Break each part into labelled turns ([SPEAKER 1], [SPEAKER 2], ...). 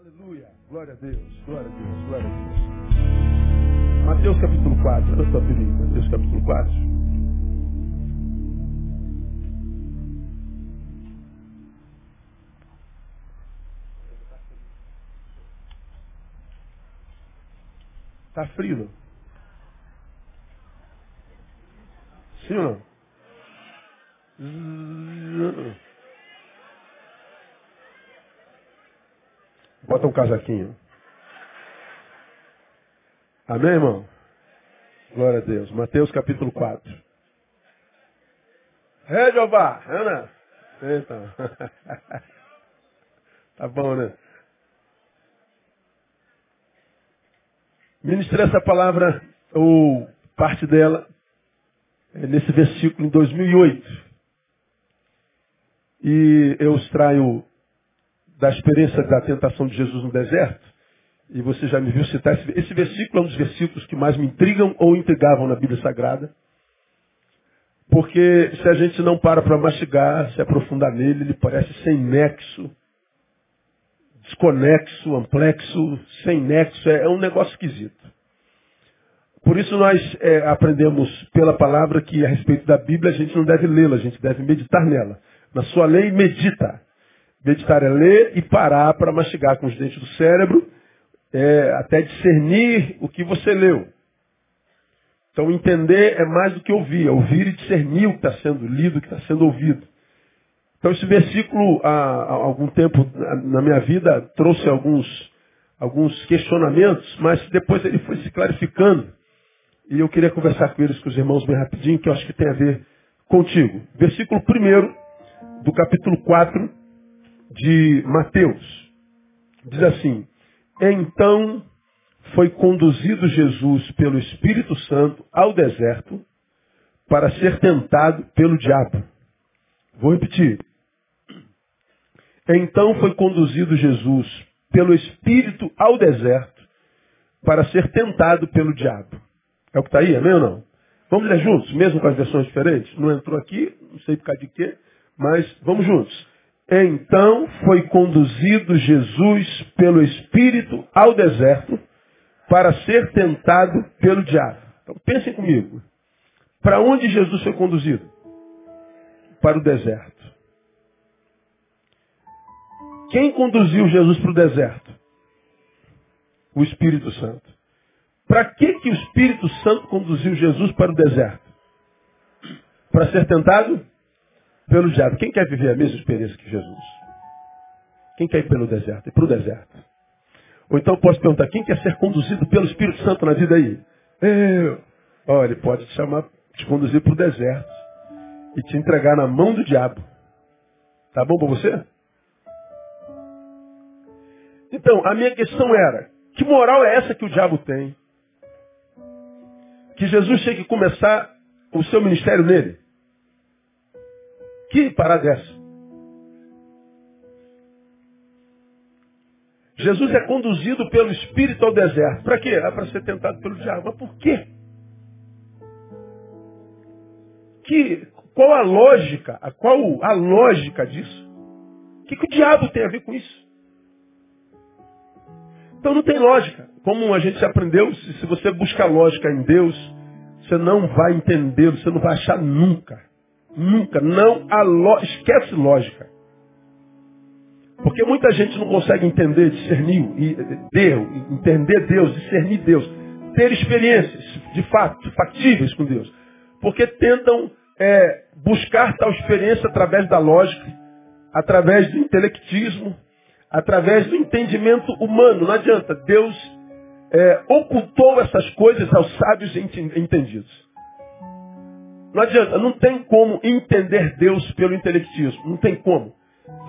[SPEAKER 1] Aleluia. Glória a Deus. Glória a Deus. Glória a Deus. Mateus capítulo 4. Olha só, filhinho. Mateus capítulo 4. Tá frio, não? Sim ou não? Bota um casaquinho. Amém, irmão? Glória a Deus. Mateus capítulo 4. É, Jeová. Ana. Então. tá bom, né? Ministrei essa palavra, ou parte dela, é nesse versículo em 2008. E eu extraio da experiência da tentação de Jesus no deserto, e você já me viu citar esse, esse versículo, é um dos versículos que mais me intrigam ou intrigavam na Bíblia Sagrada. Porque se a gente não para para mastigar, se aprofundar nele, ele parece sem nexo, desconexo, amplexo, sem nexo, é, é um negócio esquisito. Por isso nós é, aprendemos pela palavra que a respeito da Bíblia a gente não deve lê-la, a gente deve meditar nela. Na sua lei, medita. Meditar é ler e parar para mastigar com os dentes do cérebro, é, até discernir o que você leu. Então entender é mais do que ouvir, é ouvir e discernir o que está sendo lido, o que está sendo ouvido. Então esse versículo, há, há algum tempo na minha vida, trouxe alguns, alguns questionamentos, mas depois ele foi se clarificando. E eu queria conversar com eles, com os irmãos, bem rapidinho, que eu acho que tem a ver contigo. Versículo 1 do capítulo 4 de Mateus. Diz assim, então foi conduzido Jesus pelo Espírito Santo ao deserto para ser tentado pelo diabo. Vou repetir. Então foi conduzido Jesus pelo Espírito ao deserto para ser tentado pelo diabo. É o que está aí, amém ou não? Vamos ler juntos, mesmo com as versões diferentes? Não entrou aqui, não sei por causa de quê, mas vamos juntos. Então foi conduzido Jesus pelo Espírito ao deserto para ser tentado pelo diabo. Então pensem comigo. Para onde Jesus foi conduzido? Para o deserto. Quem conduziu Jesus para o deserto? O Espírito Santo. Para que, que o Espírito Santo conduziu Jesus para o deserto? Para ser tentado pelo diabo. Quem quer viver a mesma experiência que Jesus? Quem quer ir pelo deserto? Ir para o deserto. Ou então posso perguntar, quem quer ser conduzido pelo Espírito Santo na vida aí? Eu. Olha, ele pode te chamar, te conduzir para o deserto e te entregar na mão do diabo. Tá bom para você? Então, a minha questão era, que moral é essa que o diabo tem? Que Jesus tem que começar o seu ministério nele? Que parada é essa? Jesus é conduzido pelo Espírito ao deserto. Para quê? É para ser tentado pelo diabo. Mas por quê? Que, qual a lógica? Qual a lógica disso? O que, que o diabo tem a ver com isso? Então não tem lógica. Como a gente aprendeu, se, você buscar lógica em Deus, você não vai entender, você não vai achar nunca. Nunca. Não há lógica. Esquece lógica. Porque muita gente não consegue entender, discernir Deus, entender Deus, discernir Deus, ter experiências, de fato, factíveis com Deus. Porque tentam é, buscar tal experiência através da lógica, através do intelectismo, através do entendimento humano. Não adianta. Deus é, ocultou essas coisas aos sábios entendidos. Não adianta, não tem como entender Deus pelo intelectismo. Não tem como.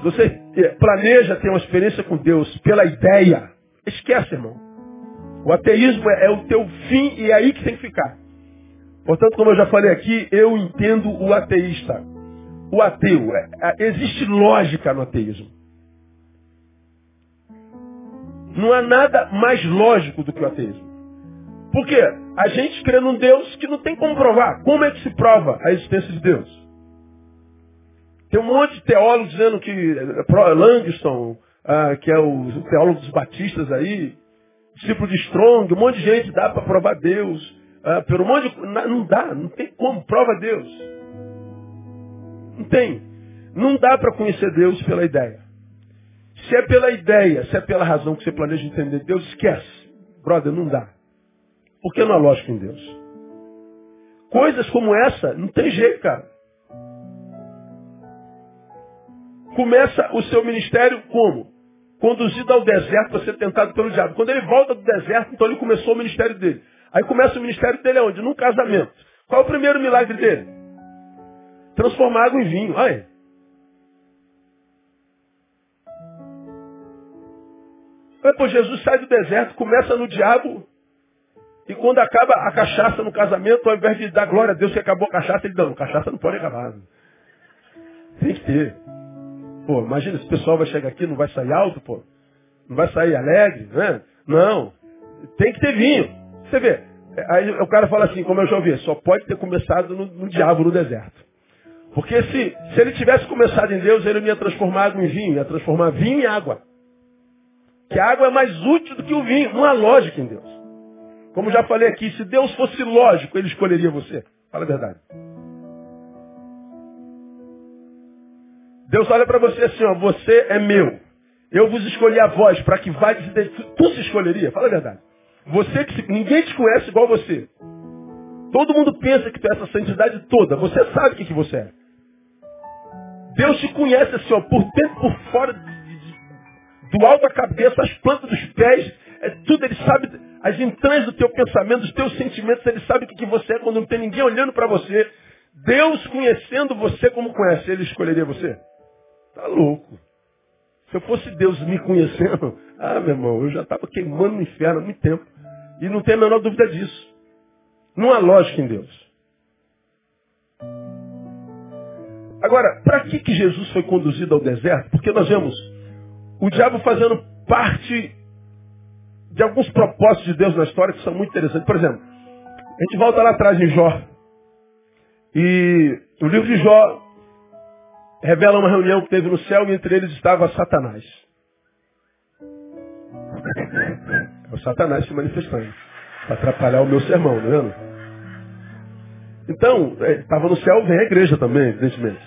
[SPEAKER 1] Você eh, planeja ter uma experiência com Deus pela ideia, esquece, irmão. O ateísmo é, é o teu fim e é aí que tem que ficar. Portanto, como eu já falei aqui, eu entendo o ateísta. O ateu. É, é, existe lógica no ateísmo. Não há nada mais lógico do que o ateísmo. Por quê? A gente crê num Deus que não tem como provar. Como é que se prova a existência de Deus? Tem um monte de teólogos dizendo que Langston, ah, que é o teólogo dos batistas aí, discípulo de Strong, um monte de gente dá para provar Deus. Ah, pelo monte de, não dá, não tem como, prova Deus. Não tem. Não dá para conhecer Deus pela ideia. Se é pela ideia, se é pela razão que você planeja entender Deus, esquece. Brother, não dá. Porque não há lógica em Deus. Coisas como essa, não tem jeito, cara. Começa o seu ministério como? Conduzido ao deserto para ser tentado pelo diabo. Quando ele volta do deserto, então ele começou o ministério dele. Aí começa o ministério dele onde? Num casamento. Qual é o primeiro milagre dele? Transformar água em vinho. Olha. Depois Jesus sai do deserto, começa no diabo, e quando acaba a cachaça no casamento, ao invés de dar glória a Deus que acabou a cachaça, ele não, cachaça não pode acabar. Tem que ter. Pô, imagina, esse pessoal vai chegar aqui, não vai sair alto, pô. Não vai sair alegre, né? Não. Tem que ter vinho. Você vê. Aí o cara fala assim, como eu já ouvi, só pode ter começado no, no diabo no deserto. Porque se, se ele tivesse começado em Deus, ele não ia transformar água em vinho, ia transformar vinho em água. Que a água é mais útil do que o vinho. Não há lógica em Deus. Como já falei aqui, se Deus fosse lógico, ele escolheria você. Fala a verdade. Deus olha para você assim, ó, você é meu. Eu vos escolhi a voz para que vá Tu se escolheria? Fala a verdade. Você que se... ninguém te conhece igual você. Todo mundo pensa que tu é essa santidade toda. Você sabe o que, que você é. Deus te conhece assim, ó, por dentro, por fora, do alto da cabeça, as plantas dos pés, é tudo, ele sabe as entranhas do teu pensamento, dos teus sentimentos, ele sabe o que, que você é quando não tem ninguém olhando para você. Deus conhecendo você como conhece, ele escolheria você? Tá louco. Se eu fosse Deus me conhecendo, ah, meu irmão, eu já estava queimando no inferno há muito tempo. E não tem a menor dúvida disso. Não há lógica em Deus. Agora, para que, que Jesus foi conduzido ao deserto? Porque nós vemos o diabo fazendo parte de alguns propósitos de Deus na história que são muito interessantes. Por exemplo, a gente volta lá atrás em Jó. E o livro de Jó revela uma reunião que teve no céu e entre eles estava Satanás. É o Satanás se manifestando. Para atrapalhar o meu sermão, não é vendo? Então, estava é, no céu, vem a igreja também, evidentemente.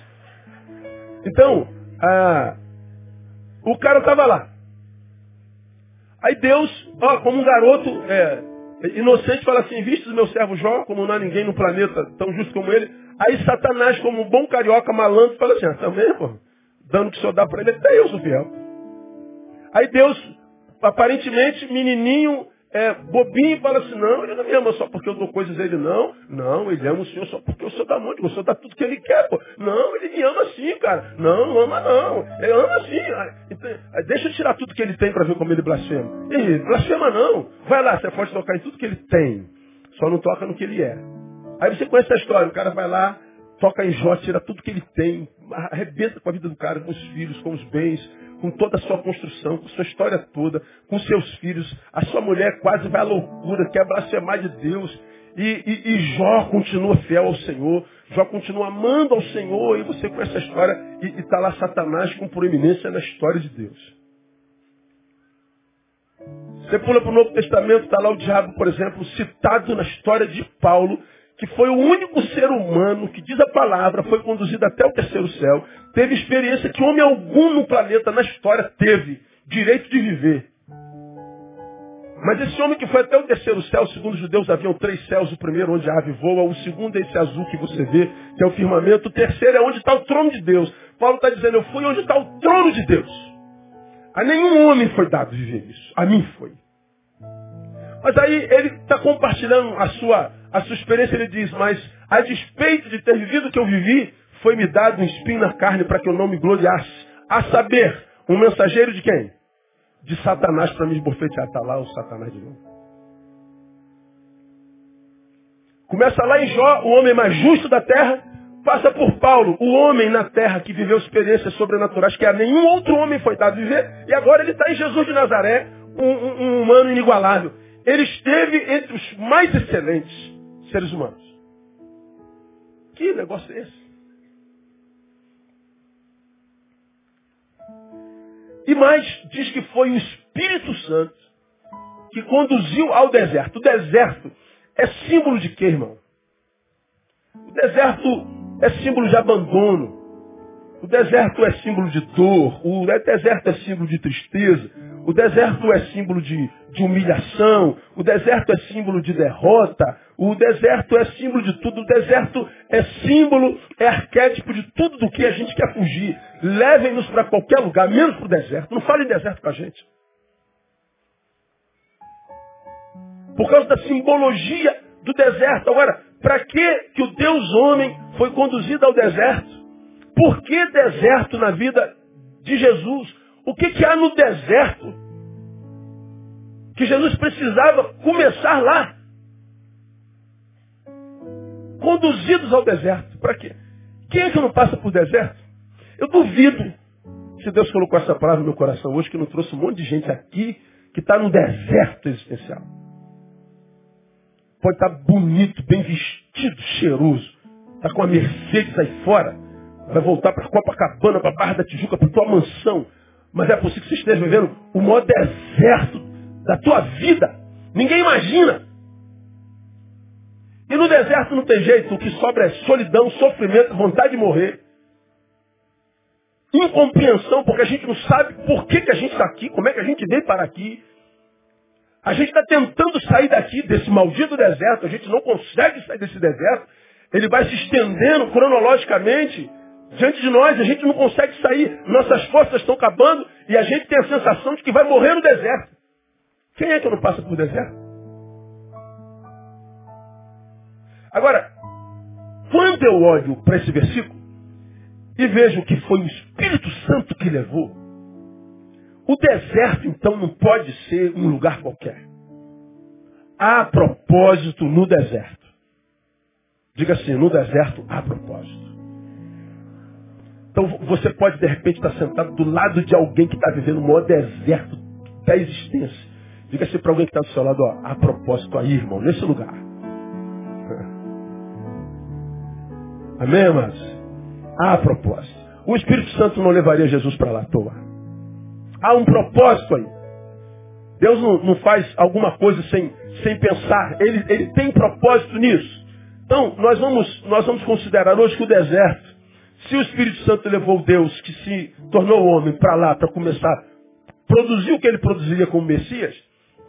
[SPEAKER 1] Então, a, o cara estava lá. Aí Deus, ó, como um garoto é, inocente, fala assim, viste o meu servo Jó, como não há ninguém no planeta tão justo como ele. Aí Satanás, como um bom carioca malandro, fala assim, ah, também, pô, dando o que o senhor dá para ele, até eu sou fiel. Aí Deus, aparentemente, menininho, é, bobinho fala assim, não, ele não me ama só porque eu dou coisas a ele, não. Não, ele ama o Senhor só porque o Senhor dá muito, o Senhor dá tudo que ele quer, pô. Não, ele me ama sim, cara. Não, ama não. Ele ama sim. Então, deixa eu tirar tudo que ele tem para ver como ele blasfema. Ih, blasfema não. Vai lá, você pode tocar em tudo que ele tem. Só não toca no que ele é. Aí você conhece a história, o cara vai lá, toca em Jó, tira tudo que ele tem, arrebenta com a vida do cara, com os filhos, com os bens, com toda a sua construção, com sua história toda, com seus filhos. A sua mulher quase vai à loucura, quer blasfemar de Deus. E, e, e Jó continua fiel ao Senhor, Jó continua amando ao Senhor, e você conhece a história, e está lá Satanás com proeminência na história de Deus. Você pula para o Novo Testamento, está lá o diabo, por exemplo, citado na história de Paulo, que foi o único ser humano que diz a palavra, foi conduzido até o terceiro céu, teve experiência que homem algum no planeta, na história, teve direito de viver. Mas esse homem que foi até o terceiro céu, segundo os judeus haviam três céus, o primeiro onde a ave voa, o segundo é esse azul que você vê, que é o firmamento, o terceiro é onde está o trono de Deus. Paulo está dizendo, eu fui onde está o trono de Deus. A nenhum homem foi dado viver isso. A mim foi. Mas aí ele está compartilhando a sua a sua experiência, ele diz, mas a despeito de ter vivido o que eu vivi, foi-me dado um espinho na carne para que eu não me gloriasse. A saber, um mensageiro de quem? De Satanás para me esbofetear. Está lá o Satanás de novo. Começa lá em Jó, o homem mais justo da terra, passa por Paulo, o homem na terra que viveu experiências sobrenaturais que a nenhum outro homem foi dado viver, e agora ele está em Jesus de Nazaré, um, um, um humano inigualável. Ele esteve entre os mais excelentes seres humanos. Que negócio é esse? E mais, diz que foi o Espírito Santo que conduziu ao deserto. O deserto é símbolo de quê, irmão? O deserto é símbolo de abandono. O deserto é símbolo de dor. O deserto é símbolo de tristeza. O deserto é símbolo de, de humilhação. O deserto é símbolo de derrota. O deserto é símbolo de tudo. O deserto é símbolo, é arquétipo de tudo do que a gente quer fugir. Levem-nos para qualquer lugar, menos para o deserto. Não falem deserto com a gente. Por causa da simbologia do deserto. Agora, para que, que o Deus homem foi conduzido ao deserto? Por que deserto na vida de Jesus? O que, que há no deserto? Que Jesus precisava começar lá. Conduzidos ao deserto. Para quê? Quem é que não passa por deserto? Eu duvido, se Deus colocou essa palavra no meu coração hoje, que não trouxe um monte de gente aqui que está num deserto existencial. Pode estar tá bonito, bem vestido, cheiroso. Está com a Mercedes aí fora. Vai voltar para Copacabana, para Barra da Tijuca, para tua mansão. Mas é possível que você esteja vivendo o maior deserto da tua vida. Ninguém imagina. E no deserto não tem jeito. O que sobra é solidão, sofrimento, vontade de morrer. Incompreensão, porque a gente não sabe por que, que a gente está aqui, como é que a gente veio para aqui. A gente está tentando sair daqui, desse maldito deserto. A gente não consegue sair desse deserto. Ele vai se estendendo cronologicamente diante de nós. A gente não consegue sair. Nossas forças estão acabando e a gente tem a sensação de que vai morrer no deserto. Quem é que não passa por deserto? Agora, quando eu olho para esse versículo e vejo que foi o Espírito Santo que levou, o deserto, então, não pode ser um lugar qualquer. Há propósito no deserto. Diga assim, no deserto há propósito. Então você pode de repente estar sentado do lado de alguém que está vivendo o maior deserto da existência. Diga assim para alguém que está do seu lado, ó, há propósito aí, irmão, nesse lugar. Amém, irmãos? Há propósito. O Espírito Santo não levaria Jesus para lá à toa. Há um propósito aí. Deus não, não, faz alguma coisa sem, sem pensar. Ele, ele tem propósito nisso. Então, nós vamos, nós vamos considerar hoje que o deserto, se o Espírito Santo levou Deus, que se tornou homem, para lá, para começar a produzir o que ele produziria como Messias,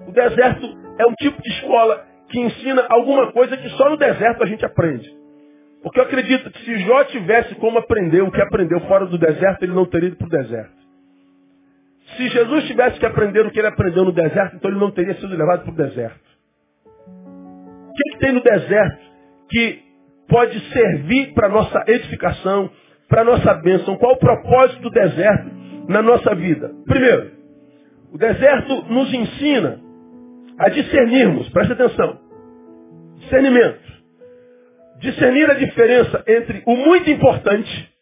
[SPEAKER 1] o deserto é um tipo de escola que ensina alguma coisa que só no deserto a gente aprende. Porque eu acredito que se Jó tivesse como aprender o que aprendeu fora do deserto, ele não teria ido para o deserto. Se Jesus tivesse que aprender o que ele aprendeu no deserto, então ele não teria sido levado para o deserto. O que, que tem no deserto que pode servir para nossa edificação, para nossa bênção? Qual o propósito do deserto na nossa vida? Primeiro, o deserto nos ensina a discernirmos, preste atenção, discernimento. Discernir a diferença entre o muito importante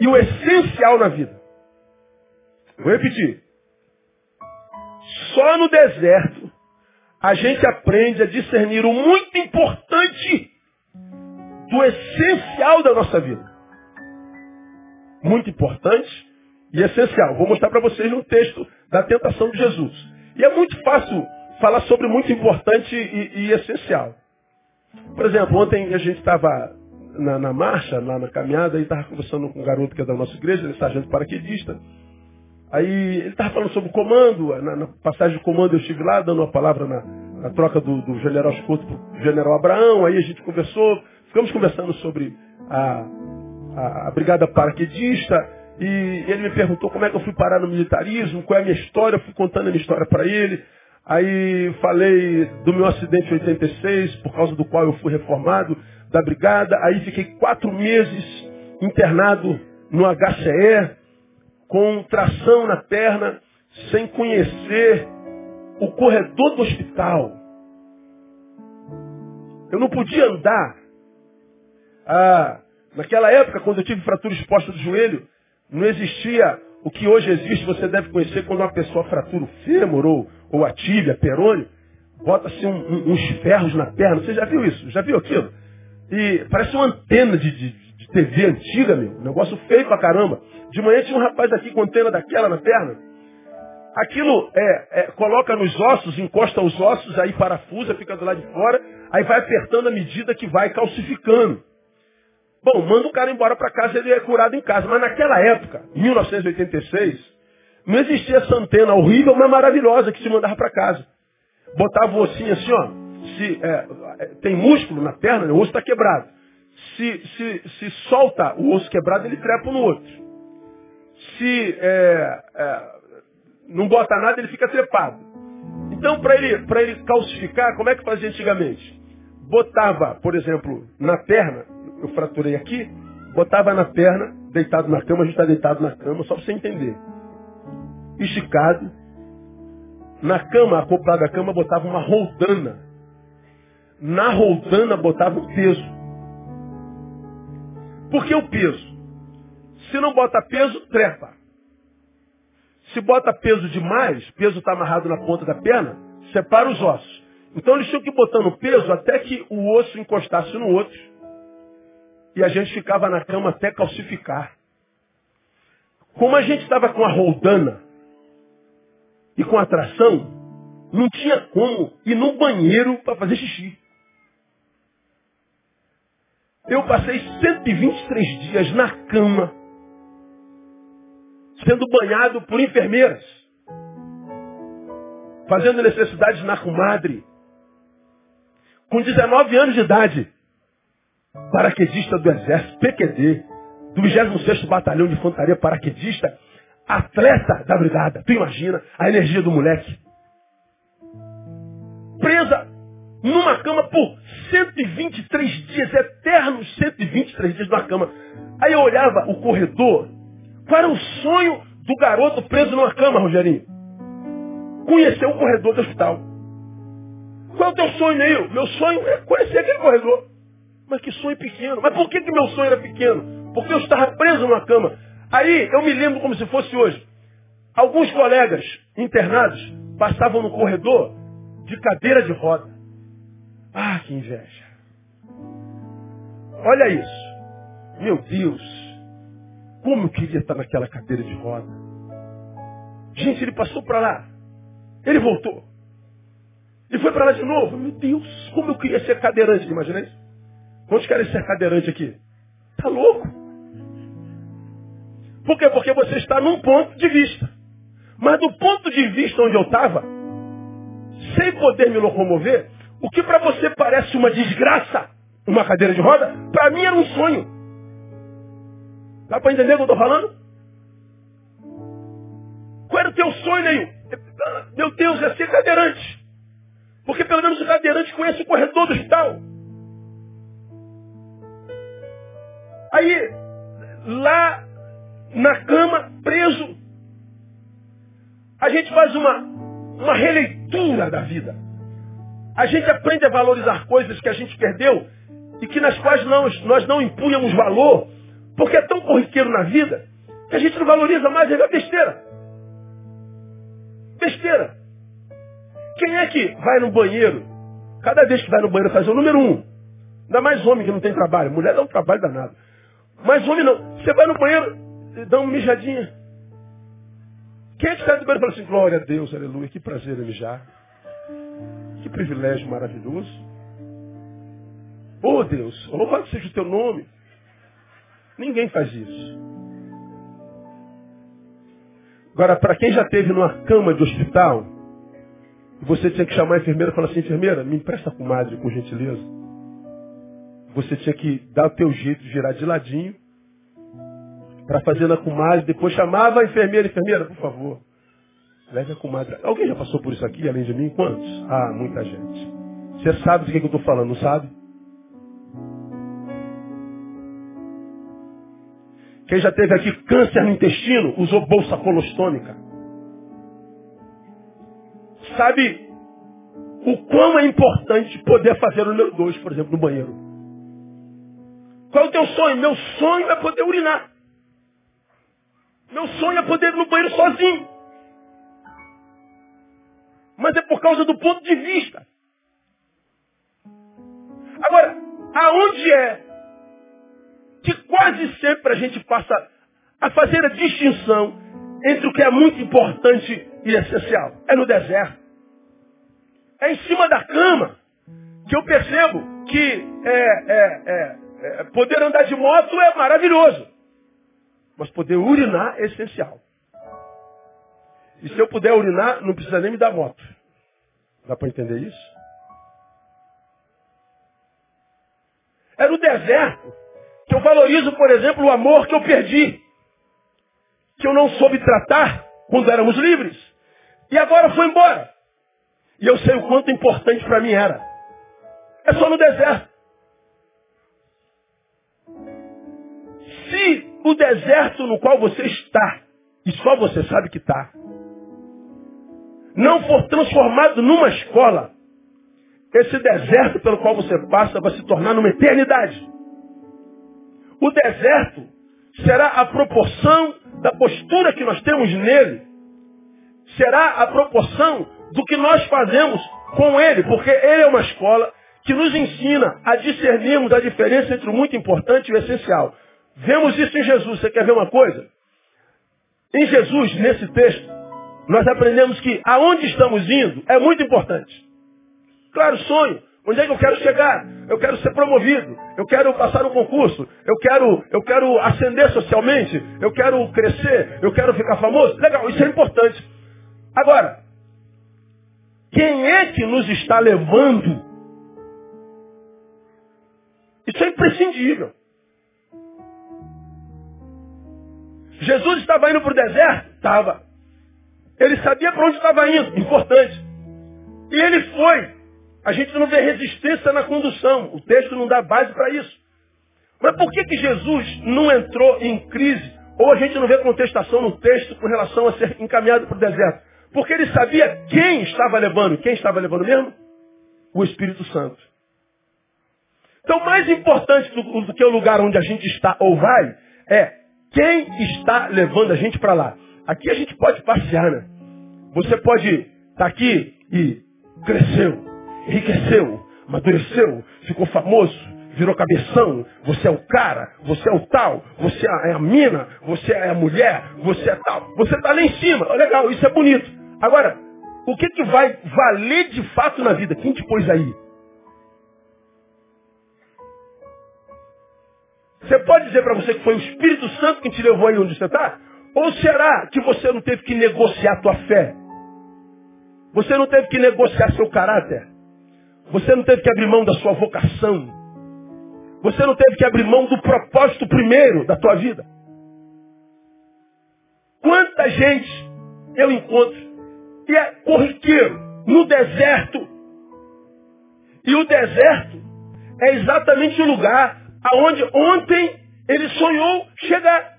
[SPEAKER 1] e o essencial na vida. Vou repetir. Só no deserto a gente aprende a discernir o muito importante do essencial da nossa vida. Muito importante e essencial. Vou mostrar para vocês no texto da tentação de Jesus. E é muito fácil falar sobre muito importante e, e essencial. Por exemplo, ontem a gente estava na, na, marcha, lá na caminhada, e estava conversando com um garoto que é da nossa igreja, ele é sargento paraquedista. Aí ele estava falando sobre o comando, na, na, passagem de comando eu estive lá dando uma palavra na, na troca do, do general Escuto para o general Abraão, aí a gente conversou, ficamos conversando sobre a, a, a brigada paraquedista, e ele me perguntou como é que eu fui parar no militarismo, qual é a minha história, eu fui contando a minha história para ele. Aí falei do meu acidente em 86, por causa do qual eu fui reformado da brigada. Aí fiquei quatro meses internado no HCE, com tração na perna, sem conhecer o corredor do hospital. Eu não podia andar. Ah, naquela época, quando eu tive fratura exposta do joelho, não existia o que hoje existe, você deve conhecer quando uma pessoa fratura o fêmur ou, ou a tíbia, perônio, bota-se um, um, uns ferros na perna. Você já viu isso? Já viu aquilo? E parece uma antena de, de, de TV antiga, meu. Negócio feio pra caramba. De manhã tinha um rapaz aqui com antena daquela na perna. Aquilo é, é, coloca nos ossos, encosta os ossos, aí parafusa, fica do lado de fora, aí vai apertando à medida que vai calcificando. Bom, manda o cara embora para casa, ele é curado em casa. Mas naquela época, 1986, não existia essa antena horrível, mas maravilhosa que se mandava para casa. Botava o ossinho assim, ó. Se, é, é tem músculo na perna, o osso está quebrado. Se, se, se solta o osso quebrado, ele trepa no outro. Se é, é não bota nada, ele fica trepado. Então, para ele, ele calcificar, como é que fazia antigamente? Botava, por exemplo, na perna, eu fraturei aqui, botava na perna, deitado na cama, a gente está deitado na cama, só para você entender. Esticado. Na cama, acoplado à cama, botava uma roldana. Na roldana botava um peso. Por que o peso? Se não bota peso, trepa. Se bota peso demais, peso está amarrado na ponta da perna, separa os ossos. Então eles tinham que ir botando peso até que o osso encostasse no outro. E a gente ficava na cama até calcificar. Como a gente estava com a roldana e com a tração, não tinha como ir no banheiro para fazer xixi. Eu passei 123 dias na cama sendo banhado por enfermeiras, fazendo necessidades na comadre, com 19 anos de idade, paraquedista do Exército, PQD, do 26º Batalhão de Infantaria Paraquedista, atleta da brigada. Tu imagina a energia do moleque. Presa numa cama por 123 dias, eternos 123 dias numa cama. Aí eu olhava o corredor qual era o sonho do garoto preso numa cama, Rogerinho? Conhecer o corredor do hospital. Qual é o teu sonho, Neil? Meu sonho é conhecer aquele corredor. Mas que sonho pequeno. Mas por que, que meu sonho era pequeno? Porque eu estava preso numa cama. Aí eu me lembro como se fosse hoje. Alguns colegas internados passavam no corredor de cadeira de roda. Ah, que inveja. Olha isso. Meu Deus. Como eu queria estar naquela cadeira de roda. Gente, ele passou para lá. Ele voltou. E foi para lá de novo. Meu Deus, como eu queria ser cadeirante. Imagina isso? Quantos querem ser cadeirante aqui? Tá louco? Por quê? Porque você está num ponto de vista. Mas do ponto de vista onde eu estava, sem poder me locomover, o que para você parece uma desgraça, uma cadeira de roda, para mim era um sonho. Dá para entender o que eu estou falando? Qual era o teu sonho, Neil? Meu Deus, é ser cadeirante. Porque pelo menos o cadeirante conhece o corredor do hospital. Aí, lá na cama, preso, a gente faz uma, uma releitura da vida. A gente aprende a valorizar coisas que a gente perdeu e que nas quais nós, nós não impunhamos valor porque é tão corriqueiro na vida que a gente não valoriza mais, é besteira. Besteira. Quem é que vai no banheiro? Cada vez que vai no banheiro faz o número um. Ainda mais homem que não tem trabalho. Mulher dá um trabalho danado. Mas homem não. Você vai no banheiro, dá uma mijadinha. Quem é que sai do banheiro e fala assim, glória a Deus, aleluia, que prazer mijar. Que privilégio maravilhoso. Oh Deus, louvado seja o teu nome. Ninguém faz isso. Agora, para quem já teve numa cama de hospital, você tinha que chamar a enfermeira e falar assim, enfermeira, me empresta a comadre, com gentileza. Você tinha que dar o teu jeito de girar de ladinho para fazer na comadre, depois chamava a enfermeira, enfermeira, por favor, leve a comadre. Alguém já passou por isso aqui, além de mim? Quantos? Ah, muita gente. Você sabe do que, que eu estou falando, não sabe? Quem já teve aqui câncer no intestino, usou bolsa colostômica. Sabe o quão é importante poder fazer o número dois, por exemplo, no banheiro. Qual é o teu sonho? Meu sonho é poder urinar. Meu sonho é poder ir no banheiro sozinho. Mas é por causa do ponto de vista. Agora, aonde é que quase sempre a gente passa a fazer a distinção entre o que é muito importante e essencial. É no deserto. É em cima da cama que eu percebo que é, é, é, é poder andar de moto é maravilhoso. Mas poder urinar é essencial. E se eu puder urinar, não precisa nem me dar moto. Dá para entender isso? É no deserto que eu valorizo, por exemplo, o amor que eu perdi. Que eu não soube tratar quando éramos livres. E agora foi embora. E eu sei o quanto importante para mim era. É só no deserto. O deserto no qual você está, e só você sabe que está, não for transformado numa escola, esse deserto pelo qual você passa vai se tornar numa eternidade. O deserto será a proporção da postura que nós temos nele. Será a proporção do que nós fazemos com ele, porque ele é uma escola que nos ensina a discernirmos a diferença entre o muito importante e o essencial. Vemos isso em Jesus. Você quer ver uma coisa? Em Jesus, nesse texto, nós aprendemos que aonde estamos indo é muito importante. Claro, sonho. Onde é que eu quero chegar? Eu quero ser promovido. Eu quero passar um concurso. Eu quero, eu quero ascender socialmente. Eu quero crescer. Eu quero ficar famoso. Legal, isso é importante. Agora, quem é que nos está levando? Isso é imprescindível. Jesus estava indo para o deserto? Estava. Ele sabia para onde estava indo, importante. E ele foi. A gente não vê resistência na condução. O texto não dá base para isso. Mas por que, que Jesus não entrou em crise? Ou a gente não vê contestação no texto com relação a ser encaminhado para o deserto? Porque ele sabia quem estava levando. Quem estava levando mesmo? O Espírito Santo. Então, mais importante do, do que o lugar onde a gente está ou vai, é quem está levando a gente para lá. Aqui a gente pode passear, né? Você pode estar tá aqui e cresceu, enriqueceu, amadureceu, ficou famoso, virou cabeção, você é o cara, você é o tal, você é a mina, você é a mulher, você é tal. Você está lá em cima, legal, isso é bonito. Agora, o que, que vai valer de fato na vida? Quem te pôs aí? Você pode dizer para você que foi o Espírito Santo que te levou aí onde você está? Ou será que você não teve que negociar a tua fé? Você não teve que negociar seu caráter? Você não teve que abrir mão da sua vocação? Você não teve que abrir mão do propósito primeiro da tua vida? Quanta gente eu encontro e é corriqueiro no deserto. E o deserto é exatamente o lugar aonde ontem ele sonhou chegar.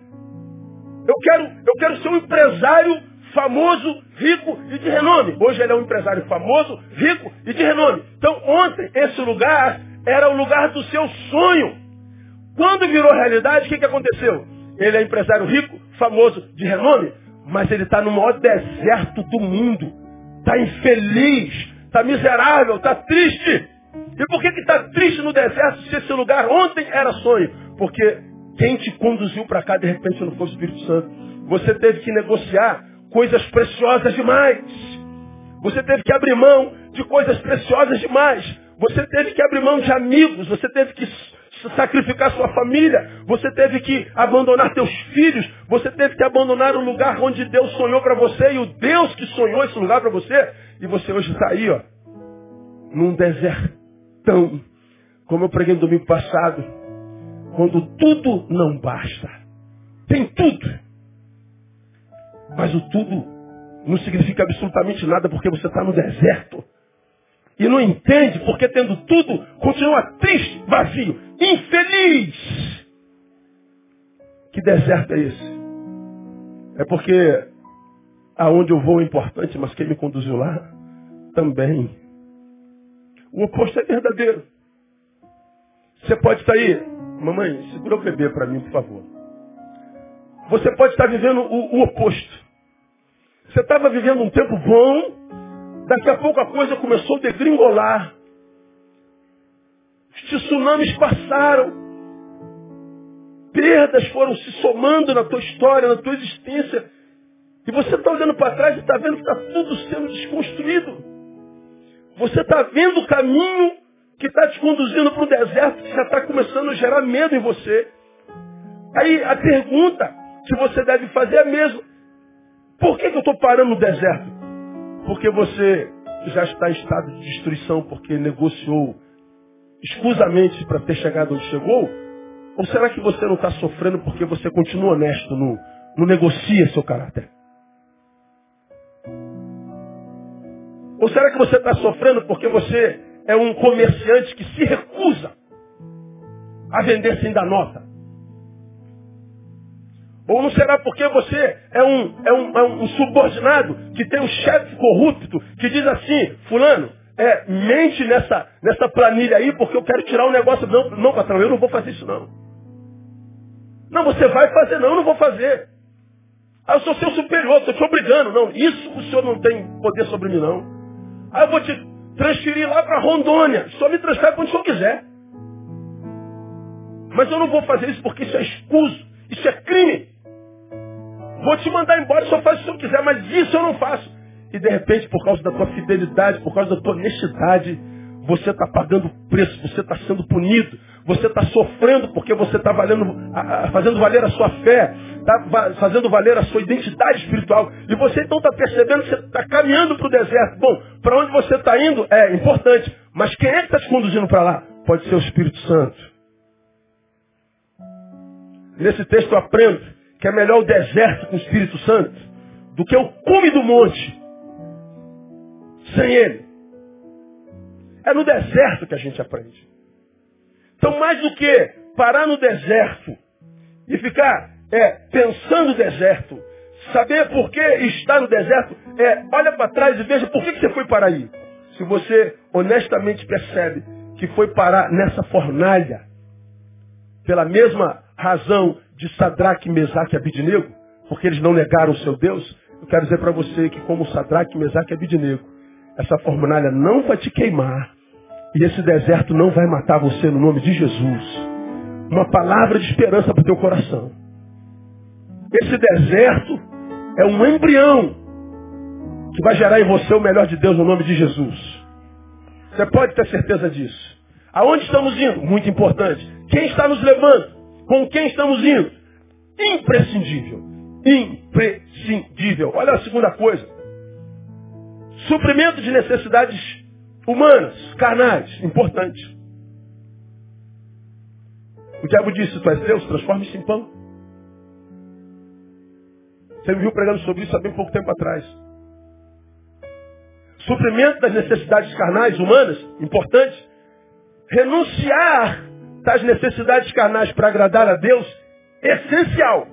[SPEAKER 1] Eu quero, eu quero ser um empresário famoso, rico e de renome. Hoje ele é um empresário famoso, rico e de renome. Então ontem esse lugar era o lugar do seu sonho. Quando virou realidade, o que, que aconteceu? Ele é empresário rico, famoso, de renome, mas ele está no maior deserto do mundo. Está infeliz, está miserável, está triste. E por que está triste no deserto se esse lugar ontem era sonho? Porque quem te conduziu para cá de repente não foi o Espírito Santo. Você teve que negociar coisas preciosas demais. Você teve que abrir mão de coisas preciosas demais. Você teve que abrir mão de amigos. Você teve que sacrificar sua família. Você teve que abandonar teus filhos. Você teve que abandonar o lugar onde Deus sonhou para você e o Deus que sonhou esse lugar para você. E você hoje está aí, ó, num desertão. Como eu preguei no domingo passado. Quando tudo não basta. Tem tudo. Mas o tudo não significa absolutamente nada porque você está no deserto. E não entende porque tendo tudo, continua triste, vazio, infeliz. Que deserto é esse? É porque aonde eu vou é importante, mas quem me conduziu lá também. O oposto é verdadeiro. Você pode estar aí, mamãe, segura o bebê para mim, por favor. Você pode estar vivendo o, o oposto. Você estava vivendo um tempo bom, daqui a pouco a coisa começou a degringolar. Os tsunamis passaram. perdas foram se somando na tua história, na tua existência. E você está olhando para trás e está vendo que está tudo sendo desconstruído. Você está vendo o caminho que está te conduzindo para o deserto, que já está começando a gerar medo em você. Aí a pergunta que você deve fazer é a mesma. Por que, que eu estou parando no deserto? Porque você já está em estado de destruição, porque negociou escusamente para ter chegado onde chegou? Ou será que você não está sofrendo porque você continua honesto, não, não negocia seu caráter? Ou será que você está sofrendo porque você é um comerciante que se recusa a vender sem dar nota? Ou não será porque você é um, é um, é um subordinado que tem um chefe corrupto que diz assim, fulano, é, mente nessa, nessa planilha aí porque eu quero tirar o um negócio. Não, não, patrão, eu não vou fazer isso não. Não, você vai fazer, não, eu não vou fazer. Ah, eu sou seu superior, estou te obrigando. Não, isso o senhor não tem poder sobre mim, não. Ah, eu vou te transferir lá para Rondônia. Só me transfere quando o senhor quiser. Mas eu não vou fazer isso porque isso é escuso. Isso é crime. Vou te mandar embora, só faz o que eu quiser, mas isso eu não faço. E de repente, por causa da tua fidelidade, por causa da tua honestidade, você está pagando preço, você está sendo punido, você está sofrendo porque você está fazendo valer a sua fé, está fazendo valer a sua identidade espiritual. E você então está percebendo que você está caminhando para o deserto. Bom, para onde você está indo é importante, mas quem é que está te conduzindo para lá? Pode ser o Espírito Santo. Nesse texto eu aprendo que é melhor o deserto com o Espírito Santo do que o cume do monte sem ele. É no deserto que a gente aprende. Então, mais do que parar no deserto e ficar é, pensando no deserto, saber por que está no deserto, é, olha para trás e veja por que, que você foi parar aí. Se você honestamente percebe que foi parar nessa fornalha, pela mesma razão de Sadraque, Mesaque e Abidinego, porque eles não negaram o seu Deus, eu quero dizer para você que como Sadraque, Mesaque e Abidinego, essa fornalha não vai te queimar e esse deserto não vai matar você no nome de Jesus. Uma palavra de esperança para o teu coração. Esse deserto é um embrião que vai gerar em você o melhor de Deus no nome de Jesus. Você pode ter certeza disso. Aonde estamos indo? Muito importante. Quem está nos levando? Com quem estamos indo? Imprescindível. Imprescindível. Olha a segunda coisa. Suprimento de necessidades humanas, carnais, importante. O diabo disse, tu és Deus, transforme-se em pão. Você me viu pregando sobre isso há bem pouco tempo atrás. Suprimento das necessidades carnais, humanas, importante. Renunciar das necessidades carnais para agradar a Deus, essencial.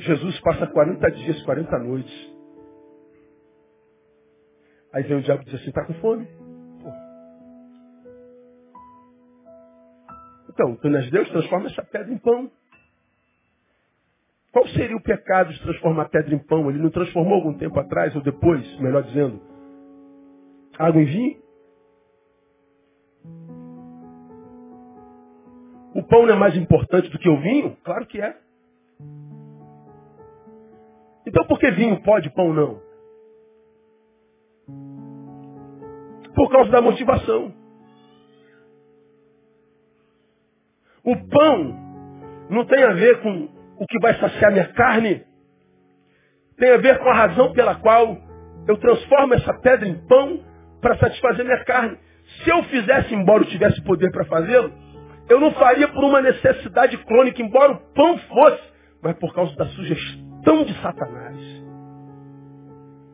[SPEAKER 1] Jesus passa 40 dias, 40 noites. Aí vem o diabo e diz assim, está com fome? Então, tu és Deus, transforma essa pedra em pão. Qual seria o pecado de transformar pedra em pão? Ele não transformou algum tempo atrás, ou depois, melhor dizendo, água em vinho? O pão não é mais importante do que o vinho? Claro que é. Então por que vinho pode, pão não? Por causa da motivação. O pão não tem a ver com o que vai saciar minha carne. Tem a ver com a razão pela qual eu transformo essa pedra em pão para satisfazer minha carne. Se eu fizesse, embora eu tivesse poder para fazê-lo, eu não faria por uma necessidade crônica, embora o pão fosse, mas por causa da sugestão de Satanás.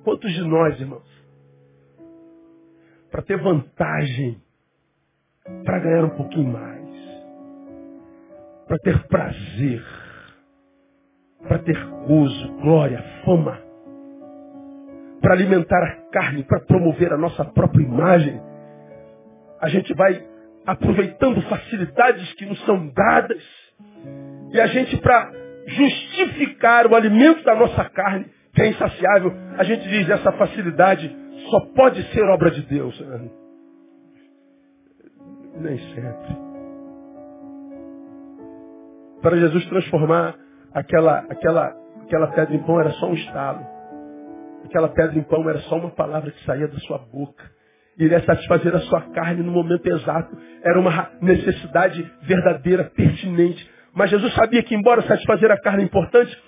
[SPEAKER 1] Quantos de nós, irmãos, para ter vantagem, para ganhar um pouquinho mais, para ter prazer, para ter gozo, glória, fama, para alimentar a carne, para promover a nossa própria imagem. A gente vai aproveitando facilidades que nos são dadas e a gente, para justificar o alimento da nossa carne, que é insaciável, a gente diz essa facilidade só pode ser obra de Deus. Nem sempre. Para Jesus transformar aquela, aquela, aquela pedra em pão era só um estalo. Aquela pedra em pão era só uma palavra que saía da sua boca. Iria satisfazer a sua carne no momento exato. Era uma necessidade verdadeira, pertinente. Mas Jesus sabia que, embora satisfazer a carne é importante,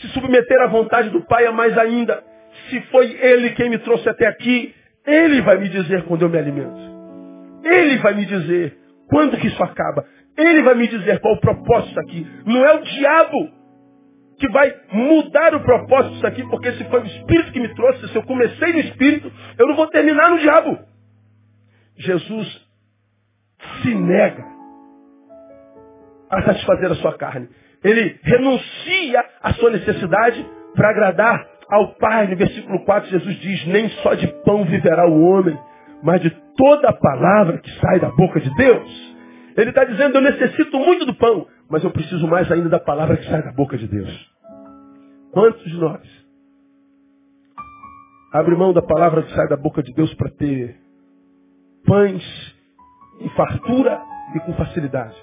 [SPEAKER 1] se submeter à vontade do Pai é mais ainda. Se foi Ele quem me trouxe até aqui, Ele vai me dizer quando eu me alimento. Ele vai me dizer quando que isso acaba. Ele vai me dizer qual o propósito aqui. Não é o diabo que vai mudar o propósito disso aqui, porque se foi o Espírito que me trouxe, se eu comecei no Espírito, eu não vou terminar no diabo. Jesus se nega a satisfazer a sua carne. Ele renuncia à sua necessidade para agradar ao Pai. No versículo 4, Jesus diz, nem só de pão viverá o homem, mas de toda a palavra que sai da boca de Deus. Ele está dizendo, eu necessito muito do pão, mas eu preciso mais ainda da palavra que sai da boca de Deus. Quantos de nós abre mão da palavra que sai da boca de Deus para ter pães em fartura e com facilidade?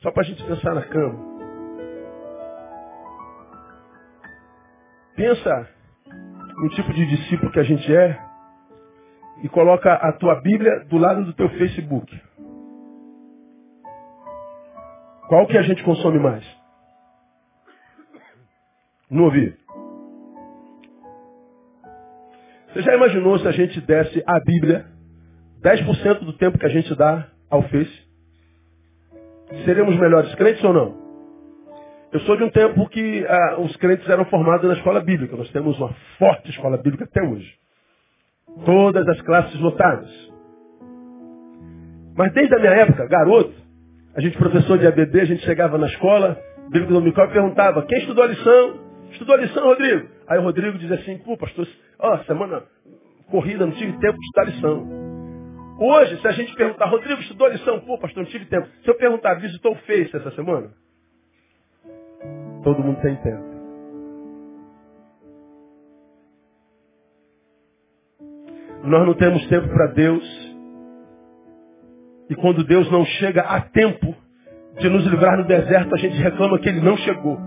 [SPEAKER 1] Só para a gente pensar na cama. Pensa no tipo de discípulo que a gente é e coloca a tua Bíblia do lado do teu Facebook. Qual que a gente consome mais? Não ouvi. Você já imaginou se a gente desse a Bíblia 10% do tempo que a gente dá ao Face? Seremos melhores crentes ou não? Eu sou de um tempo que ah, os crentes eram formados na escola bíblica. Nós temos uma forte escola bíblica até hoje. Todas as classes lotadas. Mas desde a minha época, garoto, a gente professor de ABD, a gente chegava na escola, bíblica dominical e perguntava, quem estudou a lição? Estudou a lição, Rodrigo? Aí o Rodrigo dizia assim, pô, pastor, ó, semana corrida, não tive tempo de estudar a lição. Hoje, se a gente perguntar, Rodrigo, estudou lição? Pô, pastor, não tive tempo. Se eu perguntar, visitou o Face essa semana? Todo mundo tem tempo. Nós não temos tempo para Deus. E quando Deus não chega a tempo de nos livrar no deserto, a gente reclama que Ele não chegou.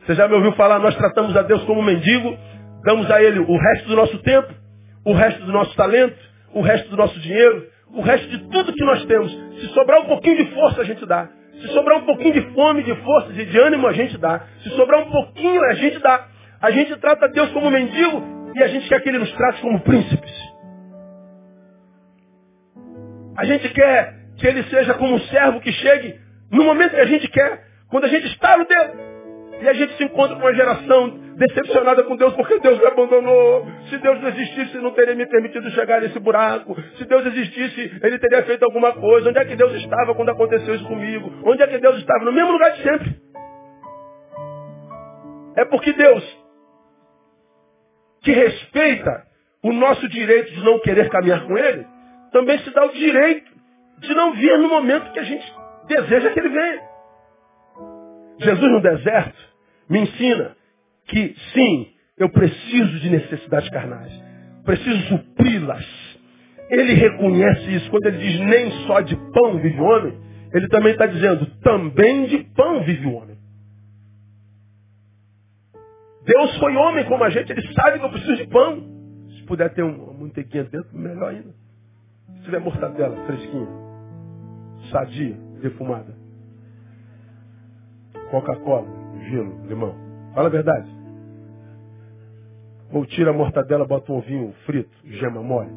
[SPEAKER 1] Você já me ouviu falar, nós tratamos a Deus como um mendigo, damos a Ele o resto do nosso tempo, o resto do nosso talento, o resto do nosso dinheiro, o resto de tudo que nós temos. Se sobrar um pouquinho de força, a gente dá. Se sobrar um pouquinho de fome, de força, de, de ânimo, a gente dá. Se sobrar um pouquinho, a gente dá. A gente trata Deus como mendigo e a gente quer que Ele nos trate como príncipes. A gente quer que Ele seja como um servo que chegue no momento que a gente quer, quando a gente está no dedo. E a gente se encontra com uma geração decepcionada com Deus porque Deus me abandonou. Se Deus não existisse, não teria me permitido chegar nesse buraco. Se Deus existisse, Ele teria feito alguma coisa. Onde é que Deus estava quando aconteceu isso comigo? Onde é que Deus estava? No mesmo lugar de sempre. É porque Deus, que respeita o nosso direito de não querer caminhar com Ele, também se dá o direito de não vir no momento que a gente deseja que Ele venha. Jesus no deserto me ensina que sim, eu preciso de necessidades carnais. Preciso supri-las. Ele reconhece isso. Quando ele diz nem só de pão vive o homem, ele também está dizendo também de pão vive o homem. Deus foi homem como a gente, ele sabe que eu preciso de pão. Se puder ter uma manteiguinha dentro, melhor ainda. Se tiver mortadela fresquinha, sadia, defumada. Coca-Cola, gelo, limão. Fala a verdade. Ou tira a mortadela, bota um ovinho frito, gema mole.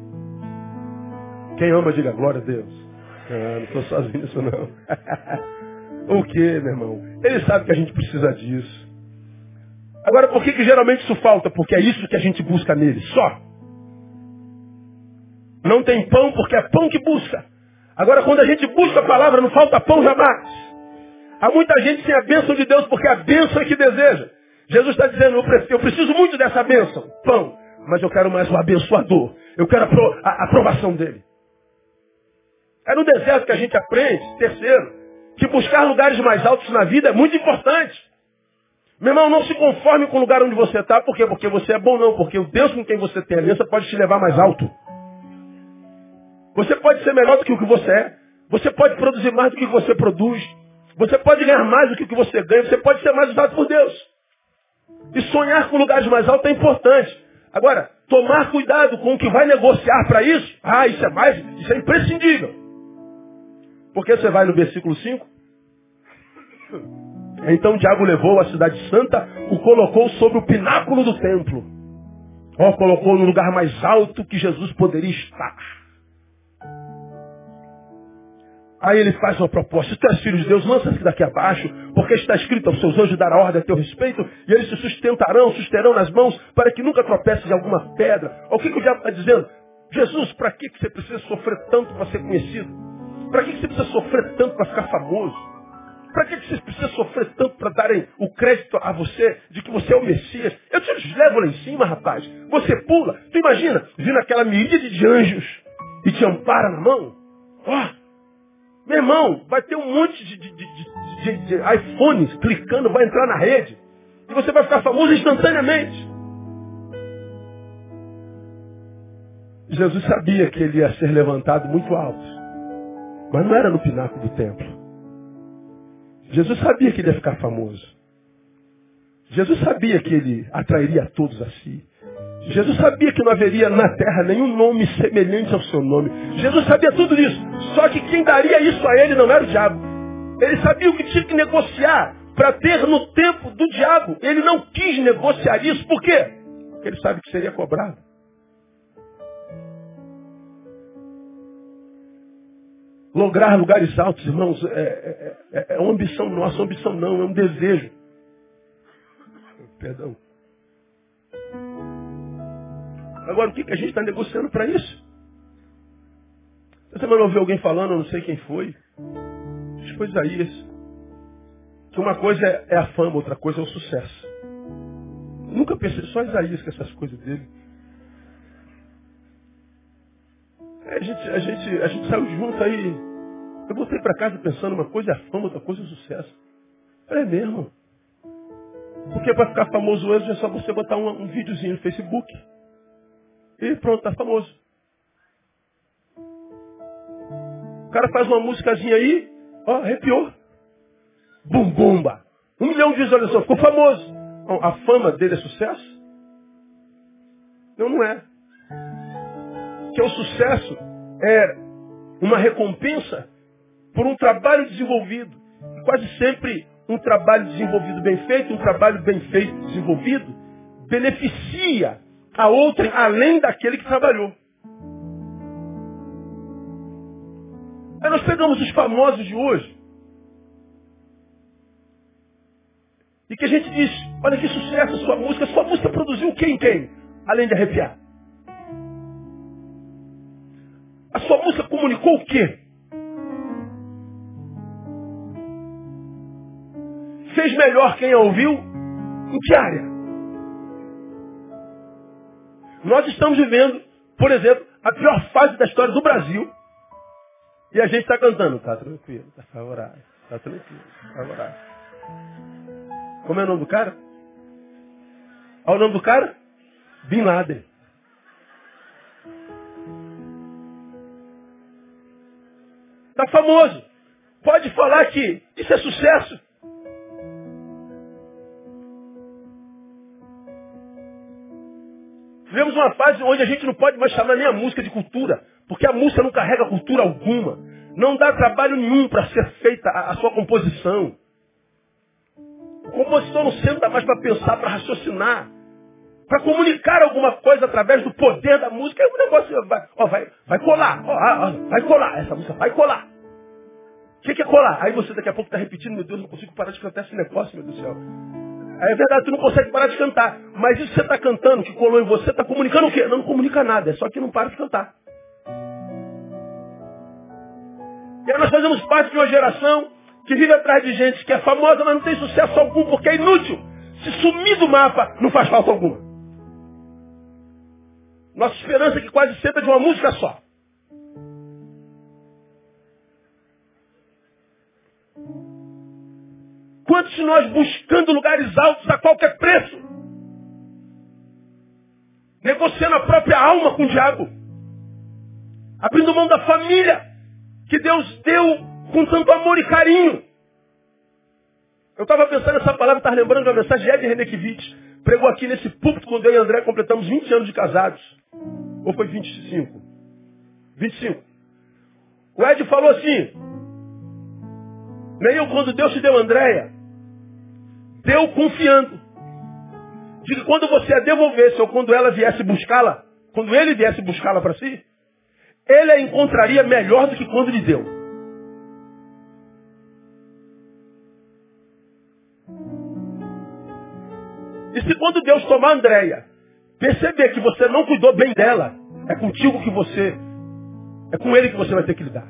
[SPEAKER 1] Quem ama, diga glória a Deus. Ah, não estou sozinho nisso não. o que, meu irmão? Ele sabe que a gente precisa disso. Agora, por que, que geralmente isso falta? Porque é isso que a gente busca nele, só. Não tem pão porque é pão que busca. Agora, quando a gente busca a palavra, não falta pão jamais. Há muita gente sem a bênção de Deus porque a bênção é que deseja. Jesus está dizendo, eu preciso muito dessa bênção, pão, mas eu quero mais o abençoador. Eu quero a aprovação dele. É no deserto que a gente aprende, terceiro, que buscar lugares mais altos na vida é muito importante. Meu irmão, não se conforme com o lugar onde você está. Por quê? Porque você é bom, não. Porque o Deus com quem você tem aliança pode te levar mais alto. Você pode ser melhor do que o que você é. Você pode produzir mais do que você produz. Você pode ganhar mais do que o que você ganha. Você pode ser mais usado por Deus. E sonhar com lugares mais altos é importante. Agora, tomar cuidado com o que vai negociar para isso, ah, isso é mais, isso é imprescindível. Porque você vai no versículo 5. Então diabo levou a cidade santa, o colocou sobre o pináculo do templo. Ó, colocou no lugar mais alto que Jesus poderia estar. Aí ele faz uma proposta. Se tu és filho de Deus, lança-se daqui abaixo, porque está escrito aos seus anjos dar a ordem a teu respeito, e eles se sustentarão, susterão nas mãos, para que nunca tropece de alguma pedra. O que, que o diabo está dizendo? Jesus, para que, você precisa sofrer tanto para ser conhecido? Para que, você precisa sofrer tanto para ficar famoso? Para que, que você precisa sofrer tanto para darem o crédito a você de que você é o Messias? Eu te levo lá em cima, rapaz. Você pula. Tu imagina, vindo aquela miríade de anjos e te ampara na mão? Ó, oh, meu irmão, vai ter um monte de, de, de, de, iPhones clicando, vai entrar na rede. E você vai ficar famoso instantaneamente. Jesus sabia que ele ia ser levantado muito alto. Mas não era no pináculo do templo. Jesus sabia que ele ia ficar famoso. Jesus sabia que ele atrairia todos a si. Jesus sabia que não haveria na terra nenhum nome semelhante ao seu nome. Jesus sabia tudo isso. Só que quem daria isso a ele não era o diabo. Ele sabia o que tinha que negociar para ter no tempo do diabo. Ele não quis negociar isso. Por quê? Porque ele sabe que seria cobrado. Lograr lugares altos, irmãos, é, é, é, é uma ambição nossa, ambição não, é um desejo. Perdão. Agora, o que, que a gente está negociando para isso? Essa semana eu ouvi alguém falando, eu não sei quem foi. Acho que foi Isaías. Que uma coisa é, é a fama, outra coisa é o sucesso. nunca pensei, só Isaías com essas coisas dele. A gente, a, gente, a gente saiu junto aí. Eu voltei para casa pensando, uma coisa é a fama, outra coisa é o sucesso. É mesmo. Porque para ficar famoso hoje é só você botar um, um videozinho no Facebook. E pronto, tá famoso. O cara faz uma musicazinha aí, ó, arrepiou. Bum, bumba. Um milhão de visualizações, ficou famoso. A fama dele é sucesso? Não, não é. Que o sucesso é uma recompensa por um trabalho desenvolvido. Quase sempre um trabalho desenvolvido bem feito, um trabalho bem feito desenvolvido, beneficia a outrem além daquele que trabalhou. Aí nós pegamos os famosos de hoje. E que a gente diz, olha que sucesso a sua música, sua música produziu quem quem? Além de arrepiar. A sua música comunicou o quê? Fez melhor quem a ouviu? Em que área? Nós estamos vivendo, por exemplo, a pior fase da história do Brasil. E a gente está cantando, tá tranquilo, tá favorável, tá tranquilo, tá favorável. Como é o nome do cara? Olha o nome do cara? Bin Laden. Está famoso. Pode falar que isso é sucesso. Vivemos uma fase onde a gente não pode mais chamar nem a música de cultura, porque a música não carrega cultura alguma. Não dá trabalho nenhum para ser feita a, a, sua composição. O compositor não senta mais para pensar, para raciocinar, para comunicar alguma coisa através do poder da música. Aí o negócio vai, ó, vai, vai colar, ó, ó, vai colar, essa música vai colar. O que, que é colar? Aí você daqui a pouco está repetindo, meu Deus, não consigo parar de cantar esse negócio, meu Deus do céu. É verdade, tu não consegue parar de cantar. Mas isso que você está cantando, que colou em você, está comunicando o quê? Não, não comunica nada, é só que não para de cantar. E aí nós fazemos parte de uma geração que vive atrás de gente que é famosa, mas não tem sucesso algum, porque é inútil. Se sumir do mapa, não faz falta alguma. Nossa esperança é que quase sempre é de uma música só. Quantos de nós buscando lugares altos a qualquer preço? Negociando a própria alma com o diabo. Abrindo mão da família que Deus deu com tanto amor e carinho. Eu estava pensando nessa palavra, estava lembrando da mensagem de Ed Renekiewicz. Pregou aqui nesse púlpito quando eu e André completamos 20 anos de casados. Ou foi 25? 25. O Ed falou assim, Neil, quando Deus te deu Andréia, deu confiando. De que quando você a devolvesse, ou quando ela viesse buscá-la, quando ele viesse buscá-la para si, ele a encontraria melhor do que quando lhe deu. E se quando Deus tomar Andréia, perceber que você não cuidou bem dela, é contigo que você, é com ele que você vai ter que lidar.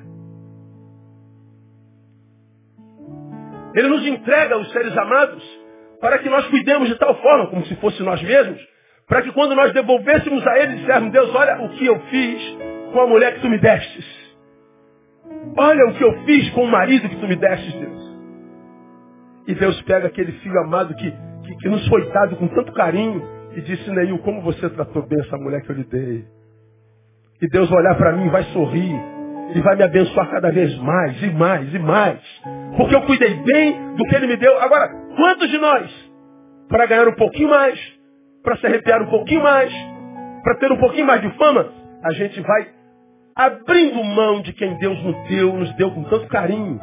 [SPEAKER 1] Ele nos entrega os seres amados para que nós cuidemos de tal forma, como se fosse nós mesmos, para que quando nós devolvêssemos a ele, dissermos, Deus, olha o que eu fiz com a mulher que tu me destes. Olha o que eu fiz com o marido que tu me destes, Deus. E Deus pega aquele filho amado que, que, que nos foi dado com tanto carinho e disse, Neil, como você tratou bem essa mulher que eu lhe dei. E Deus vai olhar para mim e vai sorrir e vai me abençoar cada vez mais e mais e mais. Porque eu cuidei bem do que Ele me deu. Agora, quantos de nós, para ganhar um pouquinho mais, para se arrepiar um pouquinho mais, para ter um pouquinho mais de fama, a gente vai abrindo mão de quem Deus nos deu, nos deu com tanto carinho.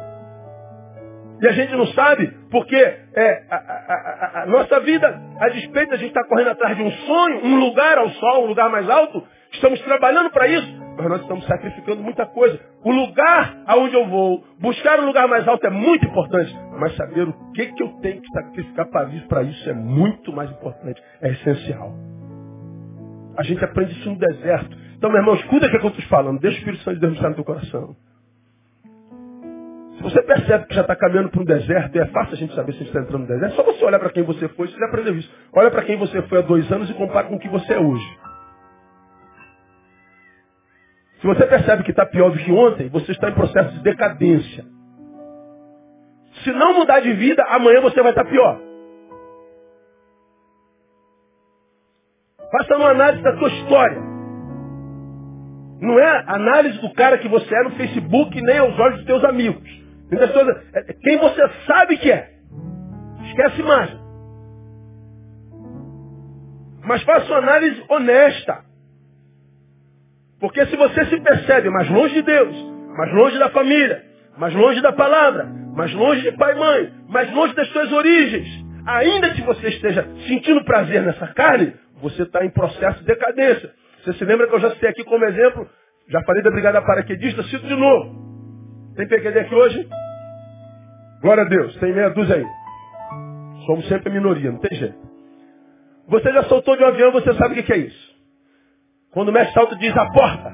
[SPEAKER 1] E a gente não sabe, porque é, a, a, a, a nossa vida, a despeito a gente estar tá correndo atrás de um sonho, um lugar ao sol, um lugar mais alto, estamos trabalhando para isso, mas nós estamos sacrificando muita coisa. O lugar aonde eu vou, buscar um lugar mais alto é muito importante. Mas saber o que, que eu tenho que sacrificar para isso, para isso é muito mais importante. É essencial. A gente aprende isso no deserto. Então, meu irmão, escuta o que eu estou falando. Deixa o Espírito Santo de Deus estar no teu coração. Se você percebe que já está caminhando para um deserto, é fácil a gente saber se está entrando no deserto. É só você olhar para quem você foi, você já aprendeu isso. Olha para quem você foi há dois anos e compara com o que você é hoje. Se você percebe que está pior do que ontem, você está em processo de decadência. Se não mudar de vida, amanhã você vai estar pior. Faça uma análise da sua história. Não é análise do cara que você é no Facebook, nem aos olhos dos teus amigos. É, é quem você sabe que é. Esquece mais. Mas faça uma análise honesta. Porque se você se percebe mais longe de Deus, mais longe da família, mais longe da palavra, mais longe de pai e mãe, mais longe das suas origens, ainda que você esteja sentindo prazer nessa carne, você está em processo de decadência. Você se lembra que eu já citei aqui como exemplo, já falei da Brigada Paraquedista, cito de novo. Tem PQD aqui hoje? Glória a Deus, tem meia dúzia aí. Somos sempre a minoria, não tem jeito. Você já soltou de um avião, você sabe o que é isso. Quando o mestre salto diz a porta,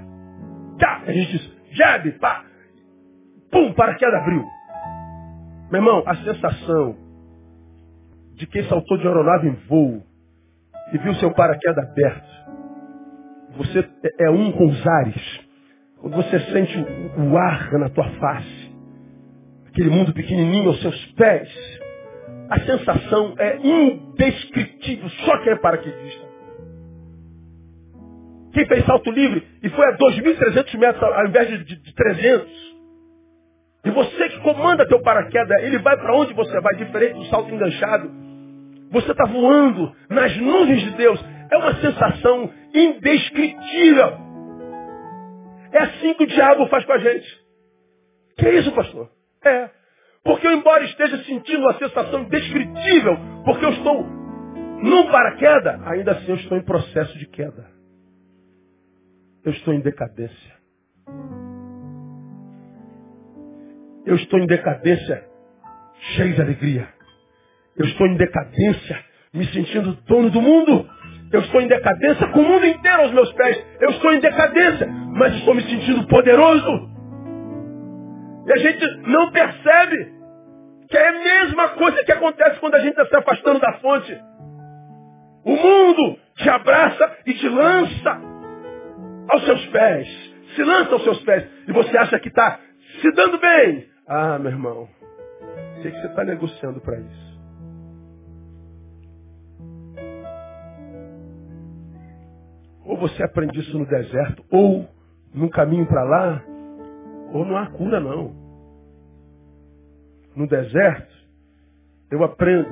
[SPEAKER 1] tá, a gente diz, jab, pá, pum, paraquedas abriu. Meu irmão, a sensação de quem saltou de aeronave em voo e viu seu paraquedas aberto, você é, é um com os ares. Quando você sente o ar na tua face, aquele mundo pequenininho aos seus pés, a sensação é indescritível, só quem é paraquedista. Quem fez salto livre e foi a 2.300 metros ao invés de, de, de 300. E você que comanda teu paraquedas, ele vai para onde você vai, diferente do salto enganchado. Você está voando nas nuvens de Deus. É uma sensação indescritível. É assim que o diabo faz com a gente. Que é isso, pastor? É. Porque eu, embora esteja sentindo uma sensação indescritível, porque eu estou num paraquedas, ainda assim eu estou em processo de queda. Eu estou em decadência. Eu estou em decadência, cheio de alegria. Eu estou em decadência, me sentindo dono do mundo. Eu estou em decadência com o mundo inteiro aos meus pés. Eu estou em decadência, mas estou me sentindo poderoso. E a gente não percebe que é a mesma coisa que acontece quando a gente está se afastando da fonte. O mundo te abraça e te lança aos seus pés. Se lança aos seus pés. E você acha que está se dando bem. Ah, meu irmão. O que, que você está negociando para isso? Ou você aprende isso no deserto, ou no caminho para lá, ou não há cura não. No deserto, eu aprendo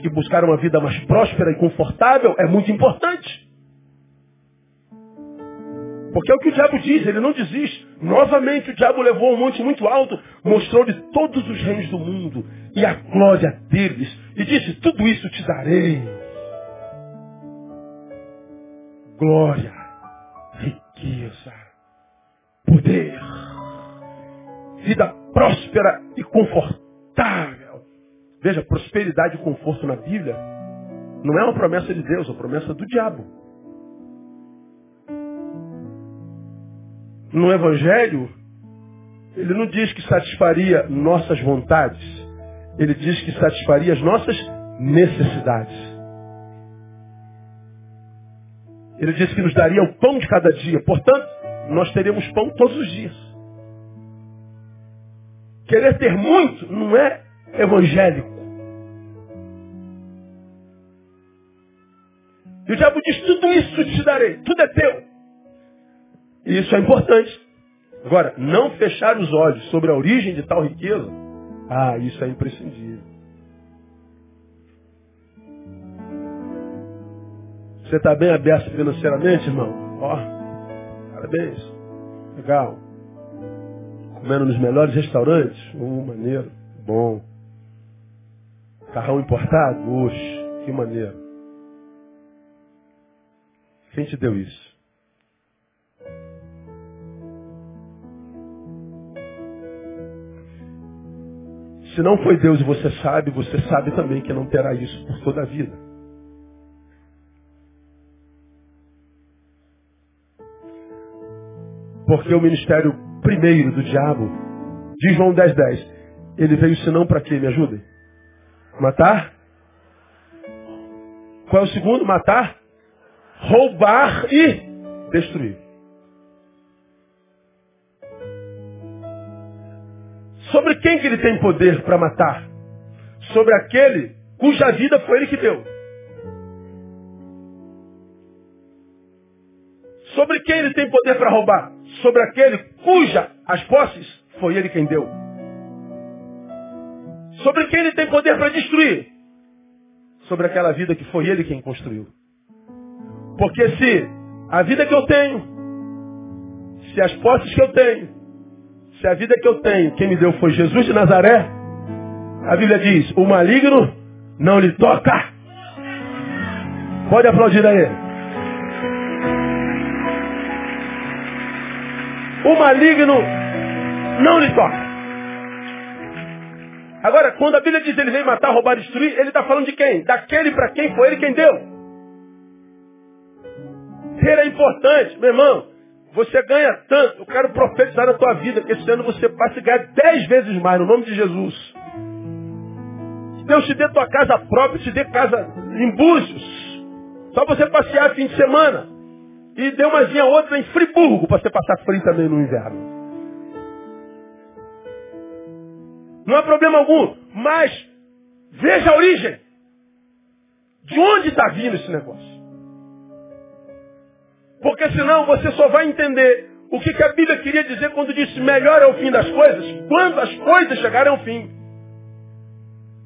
[SPEAKER 1] que buscar uma vida mais próspera e confortável é muito importante. Porque é o que o diabo diz, ele não desiste. Novamente o diabo levou um monte muito alto, mostrou-lhe todos os reinos do mundo e a glória deles. E disse, tudo isso te darei. Glória, riqueza, poder, vida próspera e confortável. Veja, prosperidade e conforto na Bíblia não é uma promessa de Deus, é uma promessa do diabo. No Evangelho, ele não diz que satisfaria nossas vontades. Ele diz que satisfaria as nossas necessidades. Ele diz que nos daria o pão de cada dia. Portanto, nós teremos pão todos os dias. Querer ter muito não é evangélico. E o diabo diz, tudo isso te darei, tudo é teu. Isso é importante. Agora, não fechar os olhos sobre a origem de tal riqueza, ah, isso é imprescindível. Você está bem aberto financeiramente, irmão? Ó, parabéns. Legal. Comendo nos melhores restaurantes? Uh, maneiro. Bom. Carrão importado? Oxe, que maneiro. Quem te deu isso? Se não foi Deus e você sabe, você sabe também que não terá isso por toda a vida. Porque o ministério primeiro do diabo, de João 10, 10, ele veio senão para quê? Me ajudem? Matar? Qual é o segundo? Matar? Roubar e destruir. Sobre quem que ele tem poder para matar? Sobre aquele cuja vida foi ele que deu. Sobre quem ele tem poder para roubar? Sobre aquele cuja as posses foi ele quem deu. Sobre quem ele tem poder para destruir? Sobre aquela vida que foi ele quem construiu. Porque se a vida que eu tenho, se as posses que eu tenho, se a vida que eu tenho, quem me deu foi Jesus de Nazaré, a Bíblia diz, o maligno não lhe toca. Pode aplaudir aí. O maligno não lhe toca. Agora, quando a Bíblia diz ele veio matar, roubar, destruir, ele está falando de quem? Daquele para quem foi ele quem deu. Ter é importante, meu irmão. Você ganha tanto. Eu quero profetizar na tua vida que esse ano você passe a ganhar dez vezes mais, no nome de Jesus. Deus te dê tua casa própria, te dê casa em Búzios. Só você passear fim de semana. E dê umazinha outra em Friburgo para você passar frio também no inverno. Não há problema algum. Mas veja a origem. De onde está vindo esse negócio? Porque senão você só vai entender o que, que a Bíblia queria dizer quando disse melhor é o fim das coisas, quando as coisas chegarem ao fim.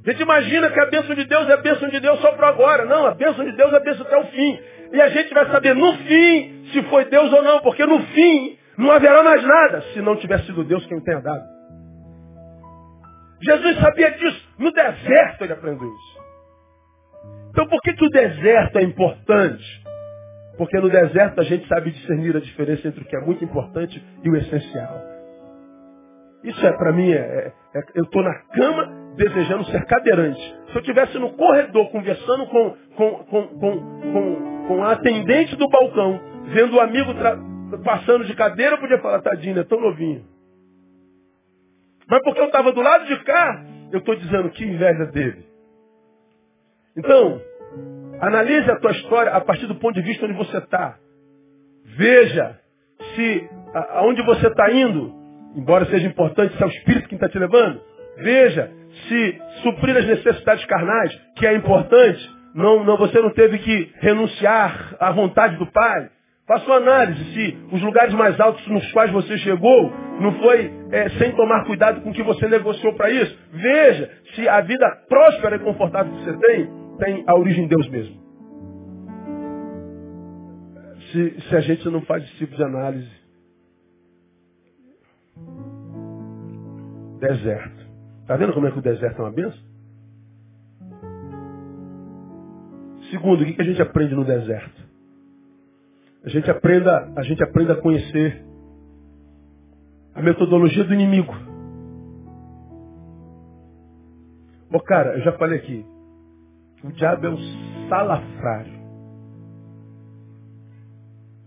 [SPEAKER 1] A gente imagina que a bênção de Deus é a bênção de Deus só para agora. Não, a bênção de Deus é a bênção até o fim. E a gente vai saber no fim se foi Deus ou não, porque no fim não haverá mais nada se não tiver sido Deus quem tenha dado. Jesus sabia disso. No deserto ele aprendeu isso. Então por que, que o deserto é importante? Porque no deserto a gente sabe discernir a diferença entre o que é muito importante e o essencial. Isso é para mim, é, é, é eu estou na cama desejando ser cadeirante. Se eu estivesse no corredor conversando com, com, com, com, com, a atendente do balcão, vendo o amigo passando de cadeira, eu podia falar, tadinho, é tão novinho. Mas porque eu estava do lado de cá, eu estou dizendo que inveja dele. Então, Analise a tua história a partir do ponto de vista onde você está. Veja se aonde você está indo, embora seja importante, se é o Espírito que está te levando. Veja se suprir as necessidades carnais, que é importante, não, não, você não teve que renunciar à vontade do Pai. Faça uma análise se os lugares mais altos nos quais você chegou não foi é, sem tomar cuidado com o que você negociou para isso. Veja se a vida próspera e confortável que você tem tem a origem em Deus mesmo. Se, se a gente não faz esse tipo de análise. Deserto. Está vendo como é que o deserto é uma benção? Segundo, o que a gente aprende no deserto? A gente aprenda, a gente aprenda a conhecer a metodologia do inimigo. Ô cara, eu já falei aqui, o diabo é um salafrário.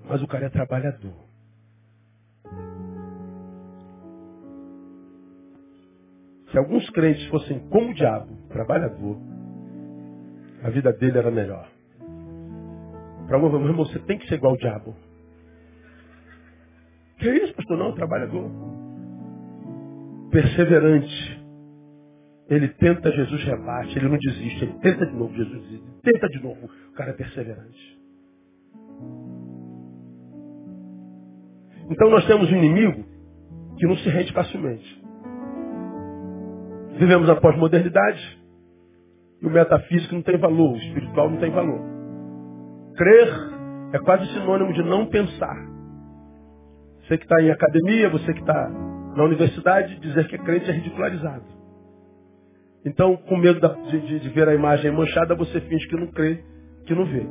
[SPEAKER 1] Mas o cara é trabalhador. Se alguns crentes fossem como o diabo, trabalhador, a vida dele era melhor. Para meu irmão, você tem que ser igual ao diabo. Que isso, pastor? Não, trabalhador. Perseverante. Ele tenta, Jesus rebate, ele não desiste, ele tenta de novo, Jesus desiste, tenta de novo. O cara é perseverante. Então nós temos um inimigo que não se rende facilmente. Vivemos a pós-modernidade e o metafísico não tem valor, o espiritual não tem valor. Crer é quase sinônimo de não pensar. Você que está em academia, você que está na universidade, dizer que é crente é ridicularizado. Então, com medo de, de, de, ver a imagem manchada, você finge que não crê, que não vê,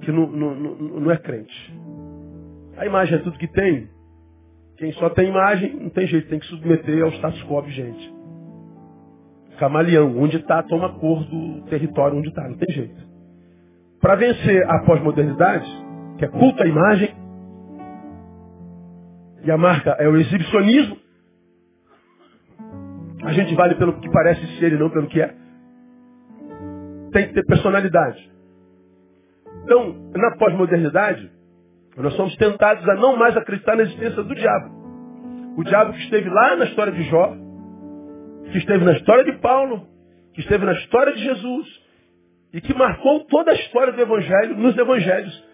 [SPEAKER 1] que não, não, não, não é crente. A imagem é tudo que tem. Quem só tem imagem, não tem jeito, tem que submeter ao status quo vigente. Camaleão, onde está, toma cor do território onde está, não tem jeito. Para vencer a pós-modernidade, que é culto à imagem, e a marca é o exibicionismo, a gente vale pelo que parece ser e não pelo que é. Tem que ter personalidade. Então, na pós-modernidade, nós somos tentados a não mais acreditar na existência do diabo. O diabo que esteve lá na história de Jó, que esteve na história de Paulo, que esteve na história de Jesus, e que marcou toda a história do Evangelho nos Evangelhos.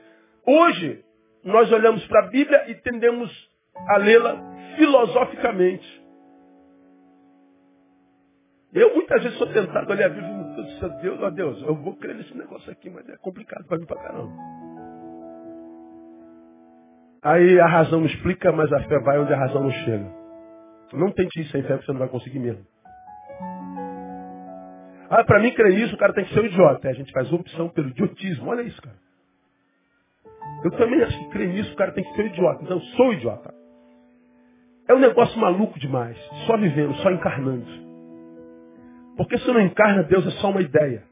[SPEAKER 1] Hoje, nós olhamos para a Bíblia e tendemos a lê-la filosoficamente. Eu muitas vezes sou tentado a ler a Bíblia e digo, Deus, ó Deus, eu vou crer nesse negócio aqui, mas é complicado para mim para caramba. Aí a razão não explica, mas a fé vai onde a razão não chega. Não tente isso sem fé, porque você não vai conseguir mesmo. Ah, para mim crer isso, o cara tem que ser um idiota. É, a gente faz opção pelo idiotismo. Olha isso, cara. Eu também acho que crer nisso, o cara tem que ser um idiota. Eu sou idiota. É um negócio maluco demais. Só vivendo, só encarnando. Porque se não encarna, Deus é só uma ideia.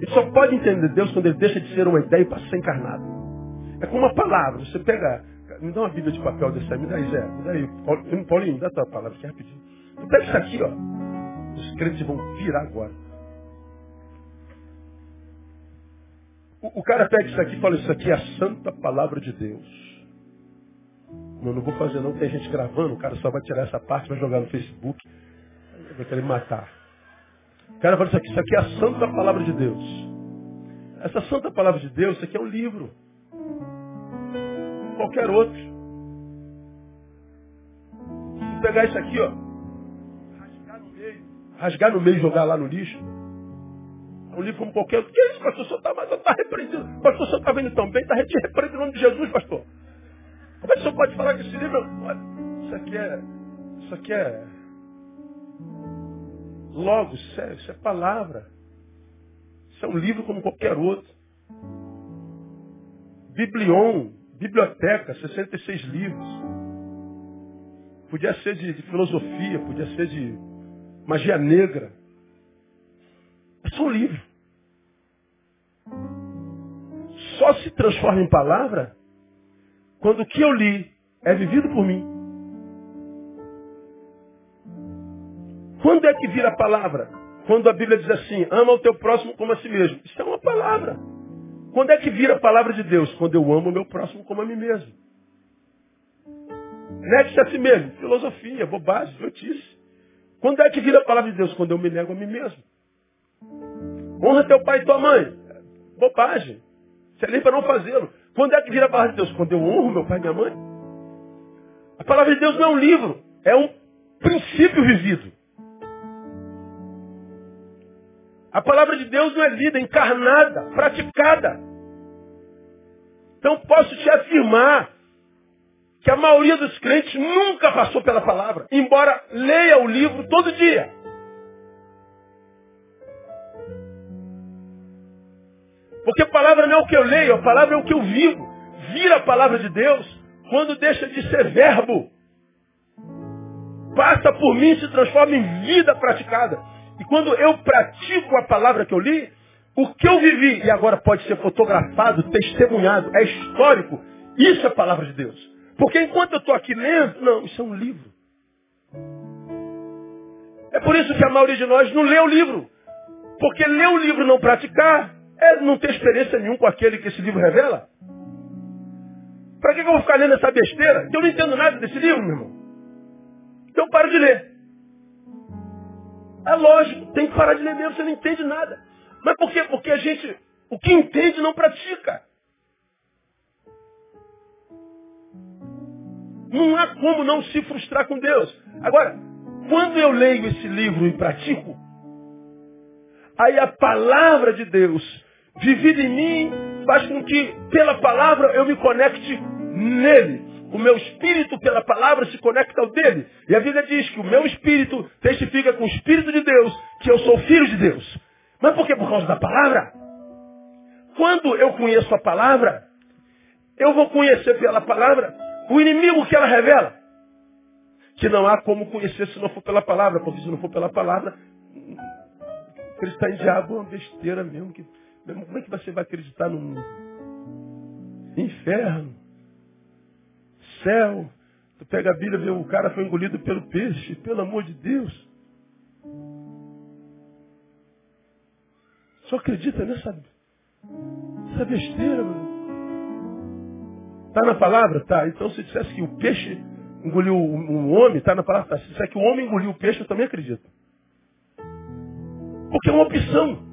[SPEAKER 1] E só pode entender Deus quando ele deixa de ser uma ideia e passa a ser encarnado. É como uma palavra. Você pega. Me dá uma Bíblia de papel desse aí. Me dá aí, Zé. Me dá aí. Paulinho, me dá a tua palavra aqui rapidinho. Tu pega isso aqui, ó. Os crentes vão virar agora. O, o cara pega isso aqui e fala, isso aqui é a santa palavra de Deus. Não, não vou fazer não, tem gente gravando, o cara só vai tirar essa parte, vai jogar no Facebook, vai querer matar. O cara fala isso aqui, isso aqui é a santa palavra de Deus. Essa santa palavra de Deus, isso aqui é um livro. Como qualquer outro. Se pegar isso aqui, ó, rasgar no meio e jogar lá no lixo. Um livro como qualquer outro. Que é isso, pastor? O senhor está tá repreendido. Pastor, o senhor está vendo tão bem, está repreendido em nome de Jesus, pastor. Como é que o senhor pode falar que esse livro. Olha, isso aqui é. Isso aqui é. Logo, isso é, isso é palavra. Isso é um livro como qualquer outro. Biblion, biblioteca, 66 livros. Podia ser de, de filosofia, podia ser de magia negra. É só um livro. Só se transforma em palavra quando o que eu li é vivido por mim. Quando é que vira palavra? Quando a Bíblia diz assim, ama o teu próximo como a si mesmo. Isso é uma palavra. Quando é que vira a palavra de Deus? Quando eu amo o meu próximo como a mim mesmo. Negue-se a si mesmo. Filosofia, bobagem, notícia. Quando é que vira a palavra de Deus? Quando eu me nego a mim mesmo. Honra teu pai e tua mãe. Bobagem. Se é para não fazê-lo. Quando é que vira a palavra de Deus? Quando eu honro meu pai e minha mãe. A palavra de Deus não é um livro, é um princípio vivido. A palavra de Deus não é vida, é encarnada, praticada. Então posso te afirmar que a maioria dos crentes nunca passou pela palavra, embora leia o livro todo dia. Porque a palavra não é o que eu leio, a palavra é o que eu vivo. Vira a palavra de Deus quando deixa de ser verbo. Passa por mim e se transforma em vida praticada. E quando eu pratico a palavra que eu li, o que eu vivi, e agora pode ser fotografado, testemunhado, é histórico, isso é palavra de Deus. Porque enquanto eu estou aqui lendo, não, isso é um livro. É por isso que a maioria de nós não lê o livro. Porque ler o livro e não praticar é não ter experiência nenhuma com aquele que esse livro revela. Para que, eu vou ficar lendo essa besteira? Eu não entendo nada desse livro, meu irmão. Então paro de ler. É lógico, tem que parar de ler mesmo, você não entende nada. Mas por quê? Porque a gente, o que entende, não pratica. Não há como não se frustrar com Deus. Agora, quando eu leio esse livro e pratico, aí a palavra de Deus, vivida em mim, faz com que, pela palavra, eu me conecte nele. O meu espírito, pela palavra, se conecta ao dele. E a Bíblia diz que o meu espírito testifica com o Espírito de Deus que eu sou filho de Deus. Mas por que? Por causa da palavra. Quando eu conheço a palavra, eu vou conhecer pela palavra o inimigo que ela revela. Que não há como conhecer se não for pela palavra, porque se não for pela palavra, acreditar em diabo é uma besteira mesmo. Que, como é que você vai acreditar no inferno? Céu? Tu pega a Bíblia e vê o cara foi engolido pelo peixe, pelo amor de Deus. Só acredita nessa, nessa besteira, mano. Está na palavra? Tá. Então se dissesse que o peixe engoliu um homem, está na palavra? Tá. Se disser que o homem engoliu o peixe, eu também acredito. Porque é uma opção.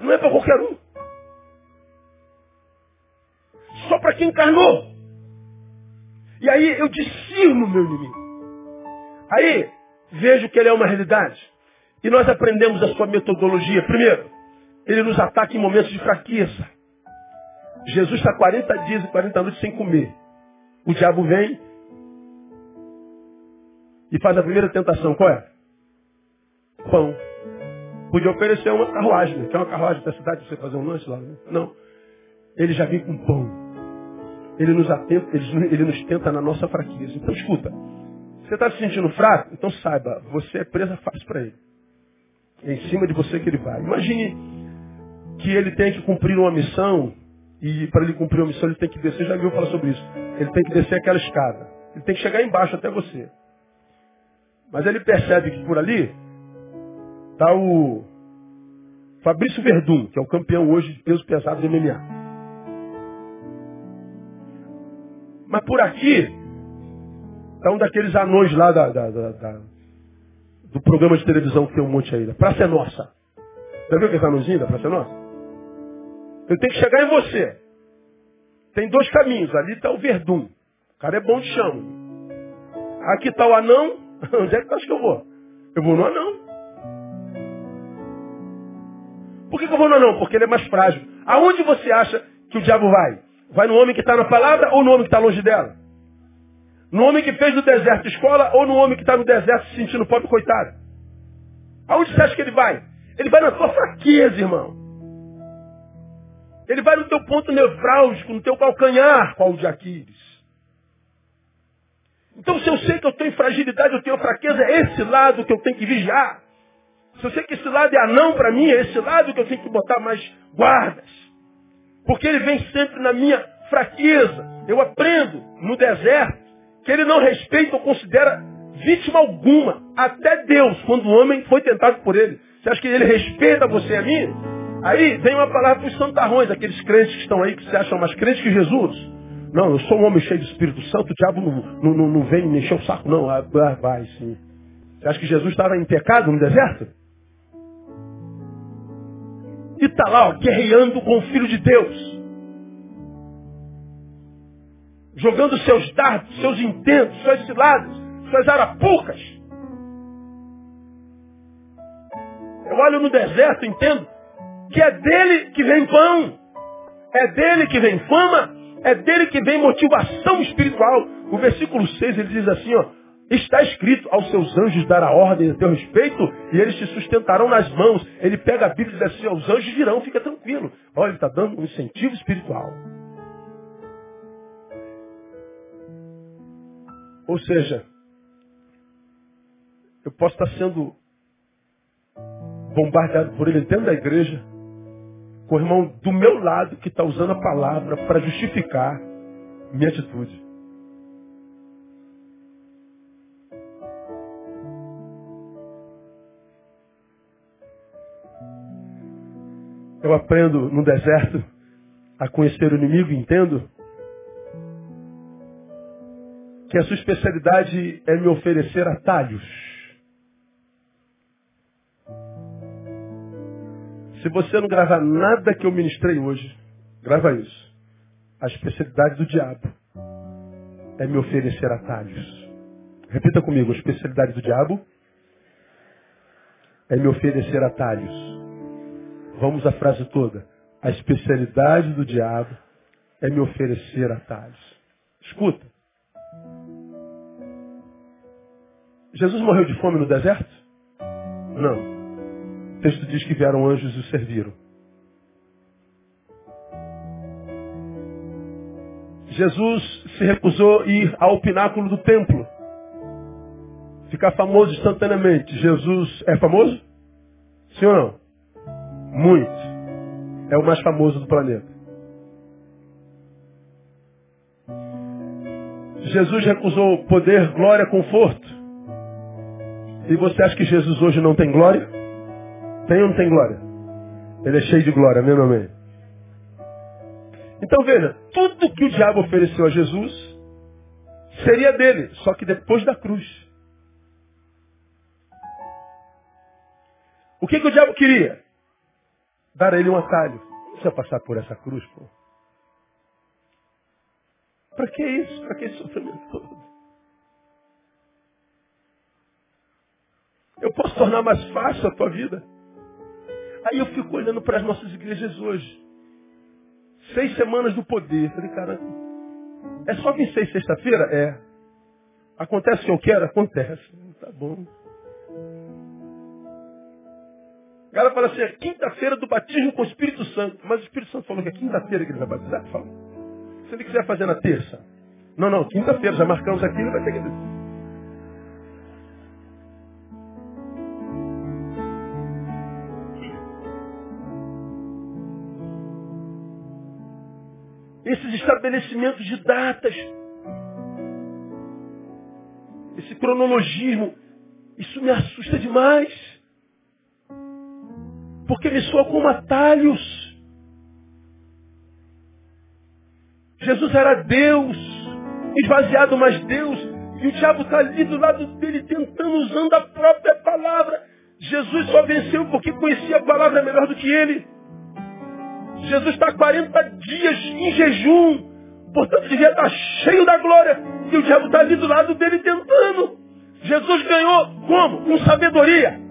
[SPEAKER 1] Não é para qualquer um. Só para quem encarnou. E aí eu discerno meu inimigo. Aí vejo que ele é uma realidade. E nós aprendemos a sua metodologia. Primeiro, ele nos ataca em momentos de fraqueza. Jesus está 40 dias e 40 noites sem comer. O diabo vem e faz a primeira tentação. Qual é? Pão. Podia oferecer uma carruagem. Né? Quer uma carruagem da cidade para você fazer um lanche lá? Né? Não. Ele já vem com pão. Ele nos, atenta, ele, nos tenta na nossa fraqueza. Então escuta. Você está se sentindo fraco? Então saiba, você é presa fácil para ele. É em cima de você que ele vai. Imagine que ele tem que cumprir uma missão e para ele cumprir uma missão ele tem que descer. Já viu falar sobre isso? Ele tem que descer aquela escada. Ele tem que chegar embaixo até você. Mas ele percebe que por ali está o Fabrício Verdun, que é o campeão hoje de peso pesado de MMA. Mas por aqui está um daqueles anões lá da, da, da, do programa de televisão que tem um monte aí. Da Praça é Nossa. Já viu aquele anãozinho da Praça é Nossa? Eu tenho que chegar em você. Tem dois caminhos. Ali está o Verdun. O cara é bom de chão. Aqui está o anão. Onde é que tu acha que eu vou? Eu vou no anão. Por que, que eu vou no anão? Porque ele é mais frágil. Aonde você acha que o diabo vai? Vai no homem que está na palavra ou no homem que está longe dela? No homem que fez do deserto escola ou no homem que está no deserto se sentindo pobre coitado? Aonde você acha que ele vai? Ele vai na tua fraqueza, irmão. Ele vai no teu ponto nevrálgico, no teu calcanhar, qual o de Aquiles. Então, se eu sei que eu tenho fragilidade, eu tenho fraqueza, é esse lado que eu tenho que vigiar. Se eu sei que esse lado é anão para mim, é esse lado que eu tenho que botar mais guardas. Porque ele vem sempre na minha fraqueza. Eu aprendo no deserto que ele não respeita ou considera vítima alguma. Até Deus, quando o homem foi tentado por ele. Você acha que ele respeita você e a mim? Aí vem uma palavra para os santarrões, aqueles crentes que estão aí, que se acham mais crentes que Jesus. Não, eu sou um homem cheio de Espírito Santo, o diabo não, não, não, vem me encher o saco, não. Ah, vai sim. Você acha que Jesus estava em pecado no deserto? E está lá, ó, guerreando com o Filho de Deus. Jogando seus dardos, seus intentos, suas ciladas, suas arapucas. Eu olho no deserto, entendo que é dele que vem pão, é dele que vem fama, é dele que vem motivação espiritual. O versículo 6 ele diz assim, ó, Está escrito, aos seus anjos dará ordem a teu respeito e eles te sustentarão nas mãos. Ele pega a Bíblia e diz assim, os anjos virão, fica tranquilo. Olha, ele está dando um incentivo espiritual. Ou seja, eu posso estar sendo bombardeado por ele dentro da igreja, com o irmão do meu lado que está usando a palavra para justificar minha atitude. Eu aprendo no deserto a conhecer o inimigo e entendo que a sua especialidade é me oferecer atalhos. Se você não gravar nada que eu ministrei hoje, grava isso. A especialidade do diabo é me oferecer atalhos. Repita comigo, a especialidade do diabo é me oferecer atalhos. Vamos à frase toda. A especialidade do diabo é me oferecer atalhos. Escuta. Jesus morreu de fome no deserto? Não. O texto diz que vieram anjos e o serviram. Jesus se recusou a ir ao pináculo do templo. Ficar famoso instantaneamente. Jesus é famoso? Sim ou não? Muito. É o mais famoso do planeta. Jesus recusou poder, glória, conforto. E você acha que Jesus hoje não tem glória? Tem ou não tem glória? Ele é cheio de glória, meu amém? Então veja, tudo que o diabo ofereceu a Jesus seria dele, só que depois da cruz. O que, que o diabo queria? Dar a ele um atalho. Não precisa passar por essa cruz, pô. Para que isso? Para que esse sofrimento todo? Eu posso tornar mais fácil a tua vida. Aí eu fico olhando para as nossas igrejas hoje. Seis semanas do poder. Falei, cara, é só vir seis sexta-feira? É. Acontece o que eu quero? Acontece. Tá bom. O cara fala assim, é quinta-feira do batismo com o Espírito Santo. Mas o Espírito Santo falou que é quinta-feira que ele vai batizar? Fala. Se ele quiser fazer na terça. Não, não, quinta-feira, já marcamos aqui, ele vai ter que... Esses estabelecimentos de datas, esse cronologismo, isso me assusta demais. Porque ele soa como atalhos. Jesus era Deus, esvaziado, mas Deus. E o diabo está ali do lado dele, tentando, usando a própria palavra. Jesus só venceu porque conhecia a palavra melhor do que ele. Jesus está 40 dias em jejum, portanto devia estar cheio da glória. E o diabo está ali do lado dele tentando. Jesus ganhou como? Com sabedoria.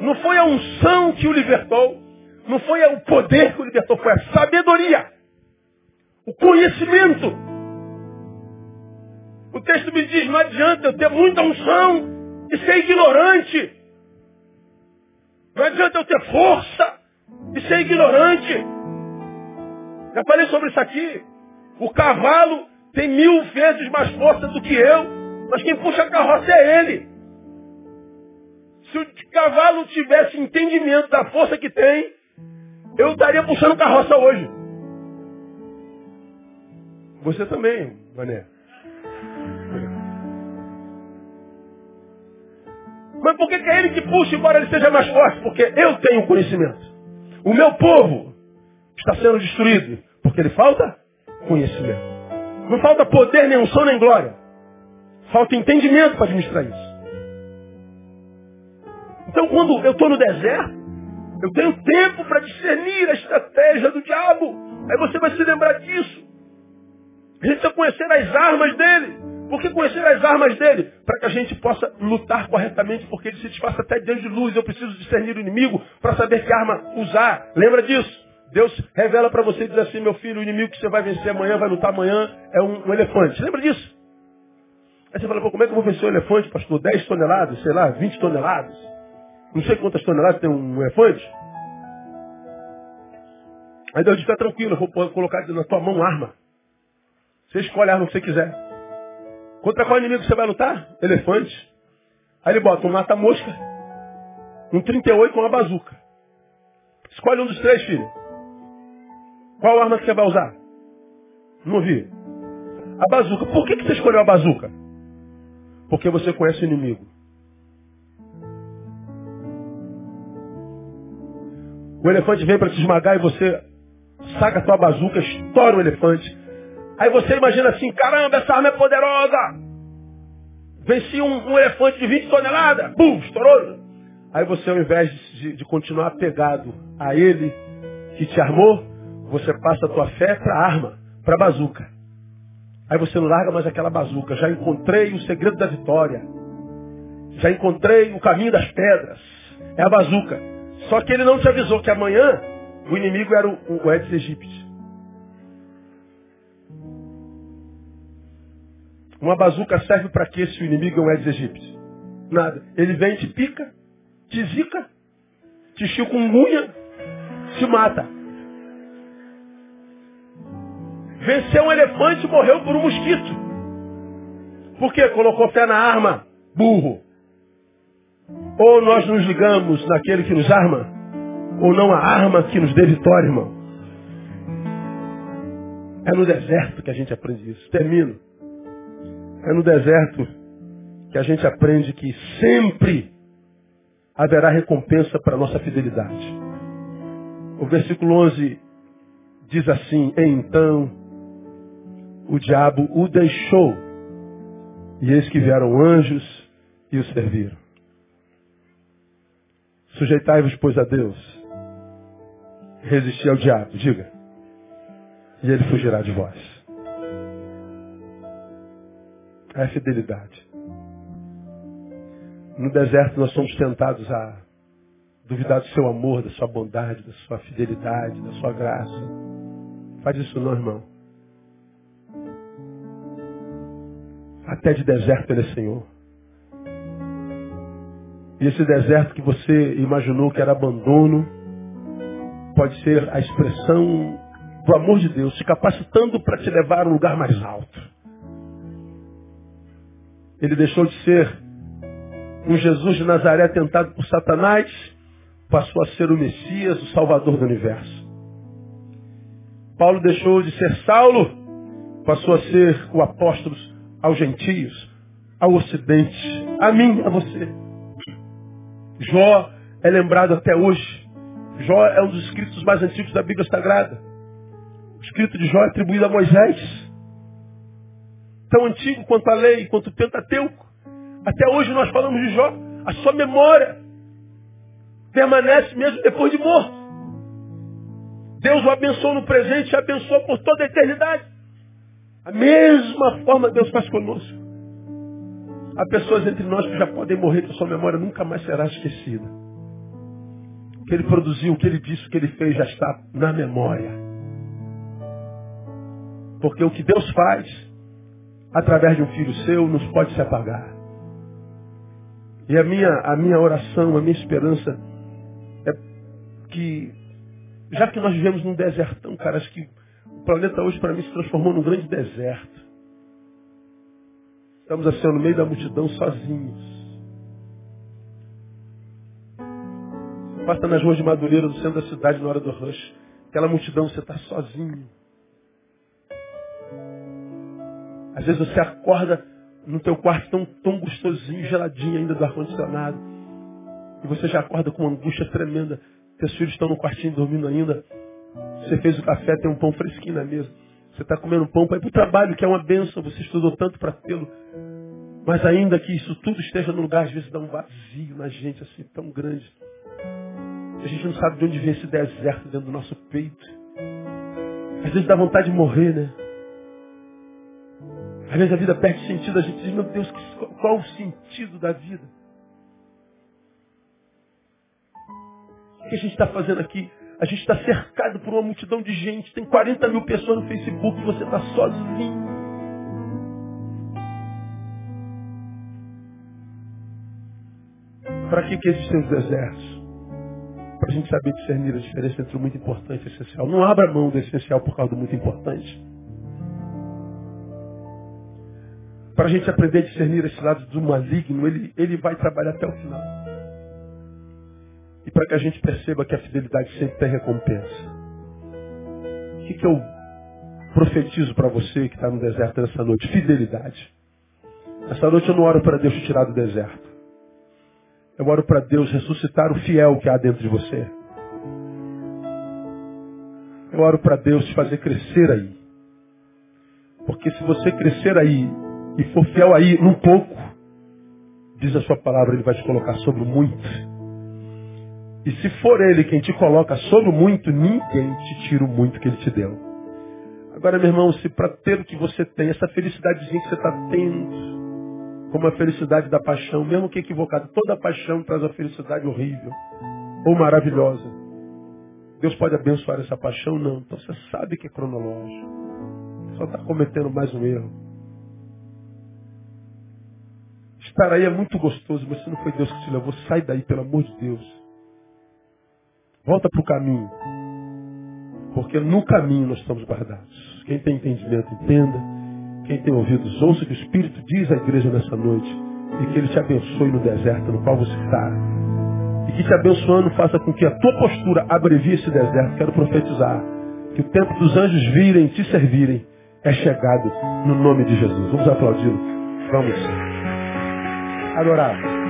[SPEAKER 1] Não foi a unção que o libertou. Não foi o poder que o libertou. Foi a sabedoria. O conhecimento. O texto me diz, não adianta eu ter muita unção e ser ignorante. Não adianta eu ter força e ser ignorante. Já falei sobre isso aqui. O cavalo tem mil vezes mais força do que eu, mas quem puxa a carroça é ele. Se o cavalo tivesse entendimento da força que tem, eu estaria puxando carroça hoje. Você também, Mané. Mas por que, que é ele que puxa, embora ele seja mais forte? Porque eu tenho conhecimento. O meu povo está sendo destruído. Porque ele falta conhecimento. Não falta poder, nem unção, nem glória. Falta entendimento para administrar isso. Então quando eu estou no deserto, eu tenho tempo para discernir a estratégia do diabo. Aí você vai se lembrar disso. A gente precisa conhecer as armas dele. Por que conhecer as armas dele? Para que a gente possa lutar corretamente, porque ele se disfarça até diante de luz. Eu preciso discernir o inimigo para saber que arma usar. Lembra disso? Deus revela para você e diz assim, meu filho, o inimigo que você vai vencer amanhã, vai lutar amanhã, é um, um elefante. Lembra disso? Aí você fala, como é que eu vou vencer um elefante, pastor? 10 toneladas, sei lá, 20 toneladas. Não sei quantas toneladas tem um elefante. Aí Deus diz, fica tranquilo, eu vou colocar na tua mão arma. Você escolhe a arma que você quiser. Contra qual inimigo você vai lutar? Elefante. Aí ele bota um mata-mosca, um 38 com uma bazuca. Escolhe um dos três, filho. Qual arma que você vai usar? Não vi. A bazuca. Por que, que você escolheu a bazuca? Porque você conhece o inimigo. O elefante vem para te esmagar e você saca a tua bazuca, estoura o elefante. Aí você imagina assim, caramba, essa arma é poderosa. Venci um, um elefante de 20 toneladas. Bum, estourou. Aí você, ao invés de, de continuar apegado a ele que te armou, você passa a tua fé para a arma, para a bazuca. Aí você não larga mais aquela bazuca. Já encontrei o segredo da vitória. Já encontrei o caminho das pedras. É a bazuca. Só que ele não te avisou que amanhã o inimigo era o, o Aedes aegypti. Uma bazuca serve para quê se o inimigo é o Aedes aegypti? Nada. Ele vem, te pica, te zica, te chikungunya, te mata. Venceu um elefante e morreu por um mosquito. Por quê? Colocou fé na arma. Burro. Ou nós nos ligamos naquele que nos arma, ou não a arma que nos dê vitória, irmão. É no deserto que a gente aprende isso. Termino. É no deserto que a gente aprende que sempre haverá recompensa para a nossa fidelidade. O versículo 11 diz assim: Então o diabo o deixou. E eis que vieram anjos e o serviram. Sujeitai-vos, pois, a Deus. Resisti ao diabo, diga. E ele fugirá de vós. É a fidelidade. No deserto nós somos tentados a duvidar do seu amor, da sua bondade, da sua fidelidade, da sua graça. Faz isso não, irmão. Até de deserto ele é Senhor. E esse deserto que você imaginou que era abandono, pode ser a expressão do amor de Deus, te capacitando para te levar a um lugar mais alto. Ele deixou de ser um Jesus de Nazaré tentado por Satanás, passou a ser o Messias, o Salvador do universo. Paulo deixou de ser Saulo, passou a ser o apóstolo aos gentios, ao ocidente, a mim, a você. Jó é lembrado até hoje. Jó é um dos escritos mais antigos da Bíblia Sagrada. O escrito de Jó é atribuído a Moisés. Tão antigo quanto a lei, quanto o Pentateuco. Até hoje nós falamos de Jó. A sua memória permanece mesmo depois de morto. Deus o abençoou no presente e abençoou por toda a eternidade. A mesma forma Deus faz conosco. Há pessoas entre nós que já podem morrer, que sua memória nunca mais será esquecida. O que ele produziu, o que ele disse, o que ele fez já está na memória. Porque o que Deus faz, através de um filho seu, nos pode se apagar. E a minha, a minha oração, a minha esperança é que, já que nós vivemos num desertão, cara, acho que o planeta hoje, para mim, se transformou num grande deserto. Estamos assim, no meio da multidão, sozinhos. Passa nas ruas de Madureira, no centro da cidade, na hora do rush. Aquela multidão, você está sozinho. Às vezes você acorda no teu quarto tão, tão gostosinho, geladinho ainda do ar-condicionado. E você já acorda com uma angústia tremenda. Teus filhos estão no quartinho dormindo ainda. Você fez o café, tem um pão fresquinho na mesa. Você está comendo pão para ir para o trabalho, que é uma benção. Você estudou tanto para tê-lo. Mas ainda que isso tudo esteja no lugar, às vezes dá um vazio na gente assim tão grande. A gente não sabe de onde vem esse deserto dentro do nosso peito. Às vezes dá vontade de morrer, né? Às vezes a vida perde sentido, a gente diz, meu Deus, qual o sentido da vida? O que a gente está fazendo aqui? A gente está cercado por uma multidão de gente, tem 40 mil pessoas no Facebook, você está sozinho. Para que, que existem os? Para a gente saber discernir a diferença entre o muito importante e o essencial. Não abra mão do essencial por causa do muito importante. Para a gente aprender a discernir esse lado do maligno, ele, ele vai trabalhar até o final. Para que a gente perceba que a fidelidade sempre tem recompensa. O que, que eu profetizo para você que está no deserto nessa noite? Fidelidade. Essa noite eu não oro para Deus te tirar do deserto. Eu oro para Deus ressuscitar o fiel que há dentro de você. Eu oro para Deus te fazer crescer aí. Porque se você crescer aí e for fiel aí num pouco, diz a sua palavra, ele vai te colocar sobre muito. E se for ele quem te coloca sobre o muito, ninguém te tira o muito que ele te deu. Agora, meu irmão, se para ter o que você tem, essa felicidadezinha que você está tendo, como a felicidade da paixão, mesmo que equivocada. Toda paixão traz uma felicidade horrível ou maravilhosa. Deus pode abençoar essa paixão? Não. Então você sabe que é cronológico. Só está cometendo mais um erro. Estar aí é muito gostoso, mas se não foi Deus que te levou, sai daí, pelo amor de Deus. Volta para o caminho. Porque no caminho nós estamos guardados. Quem tem entendimento, entenda. Quem tem ouvidos, ouça o que o Espírito diz à igreja nessa noite. E que Ele te abençoe no deserto no qual você está. E que te abençoando faça com que a tua postura abrevie esse deserto. Quero profetizar. Que o tempo dos anjos virem te servirem é chegado no nome de Jesus. Vamos aplaudi-lo. Vamos adorar.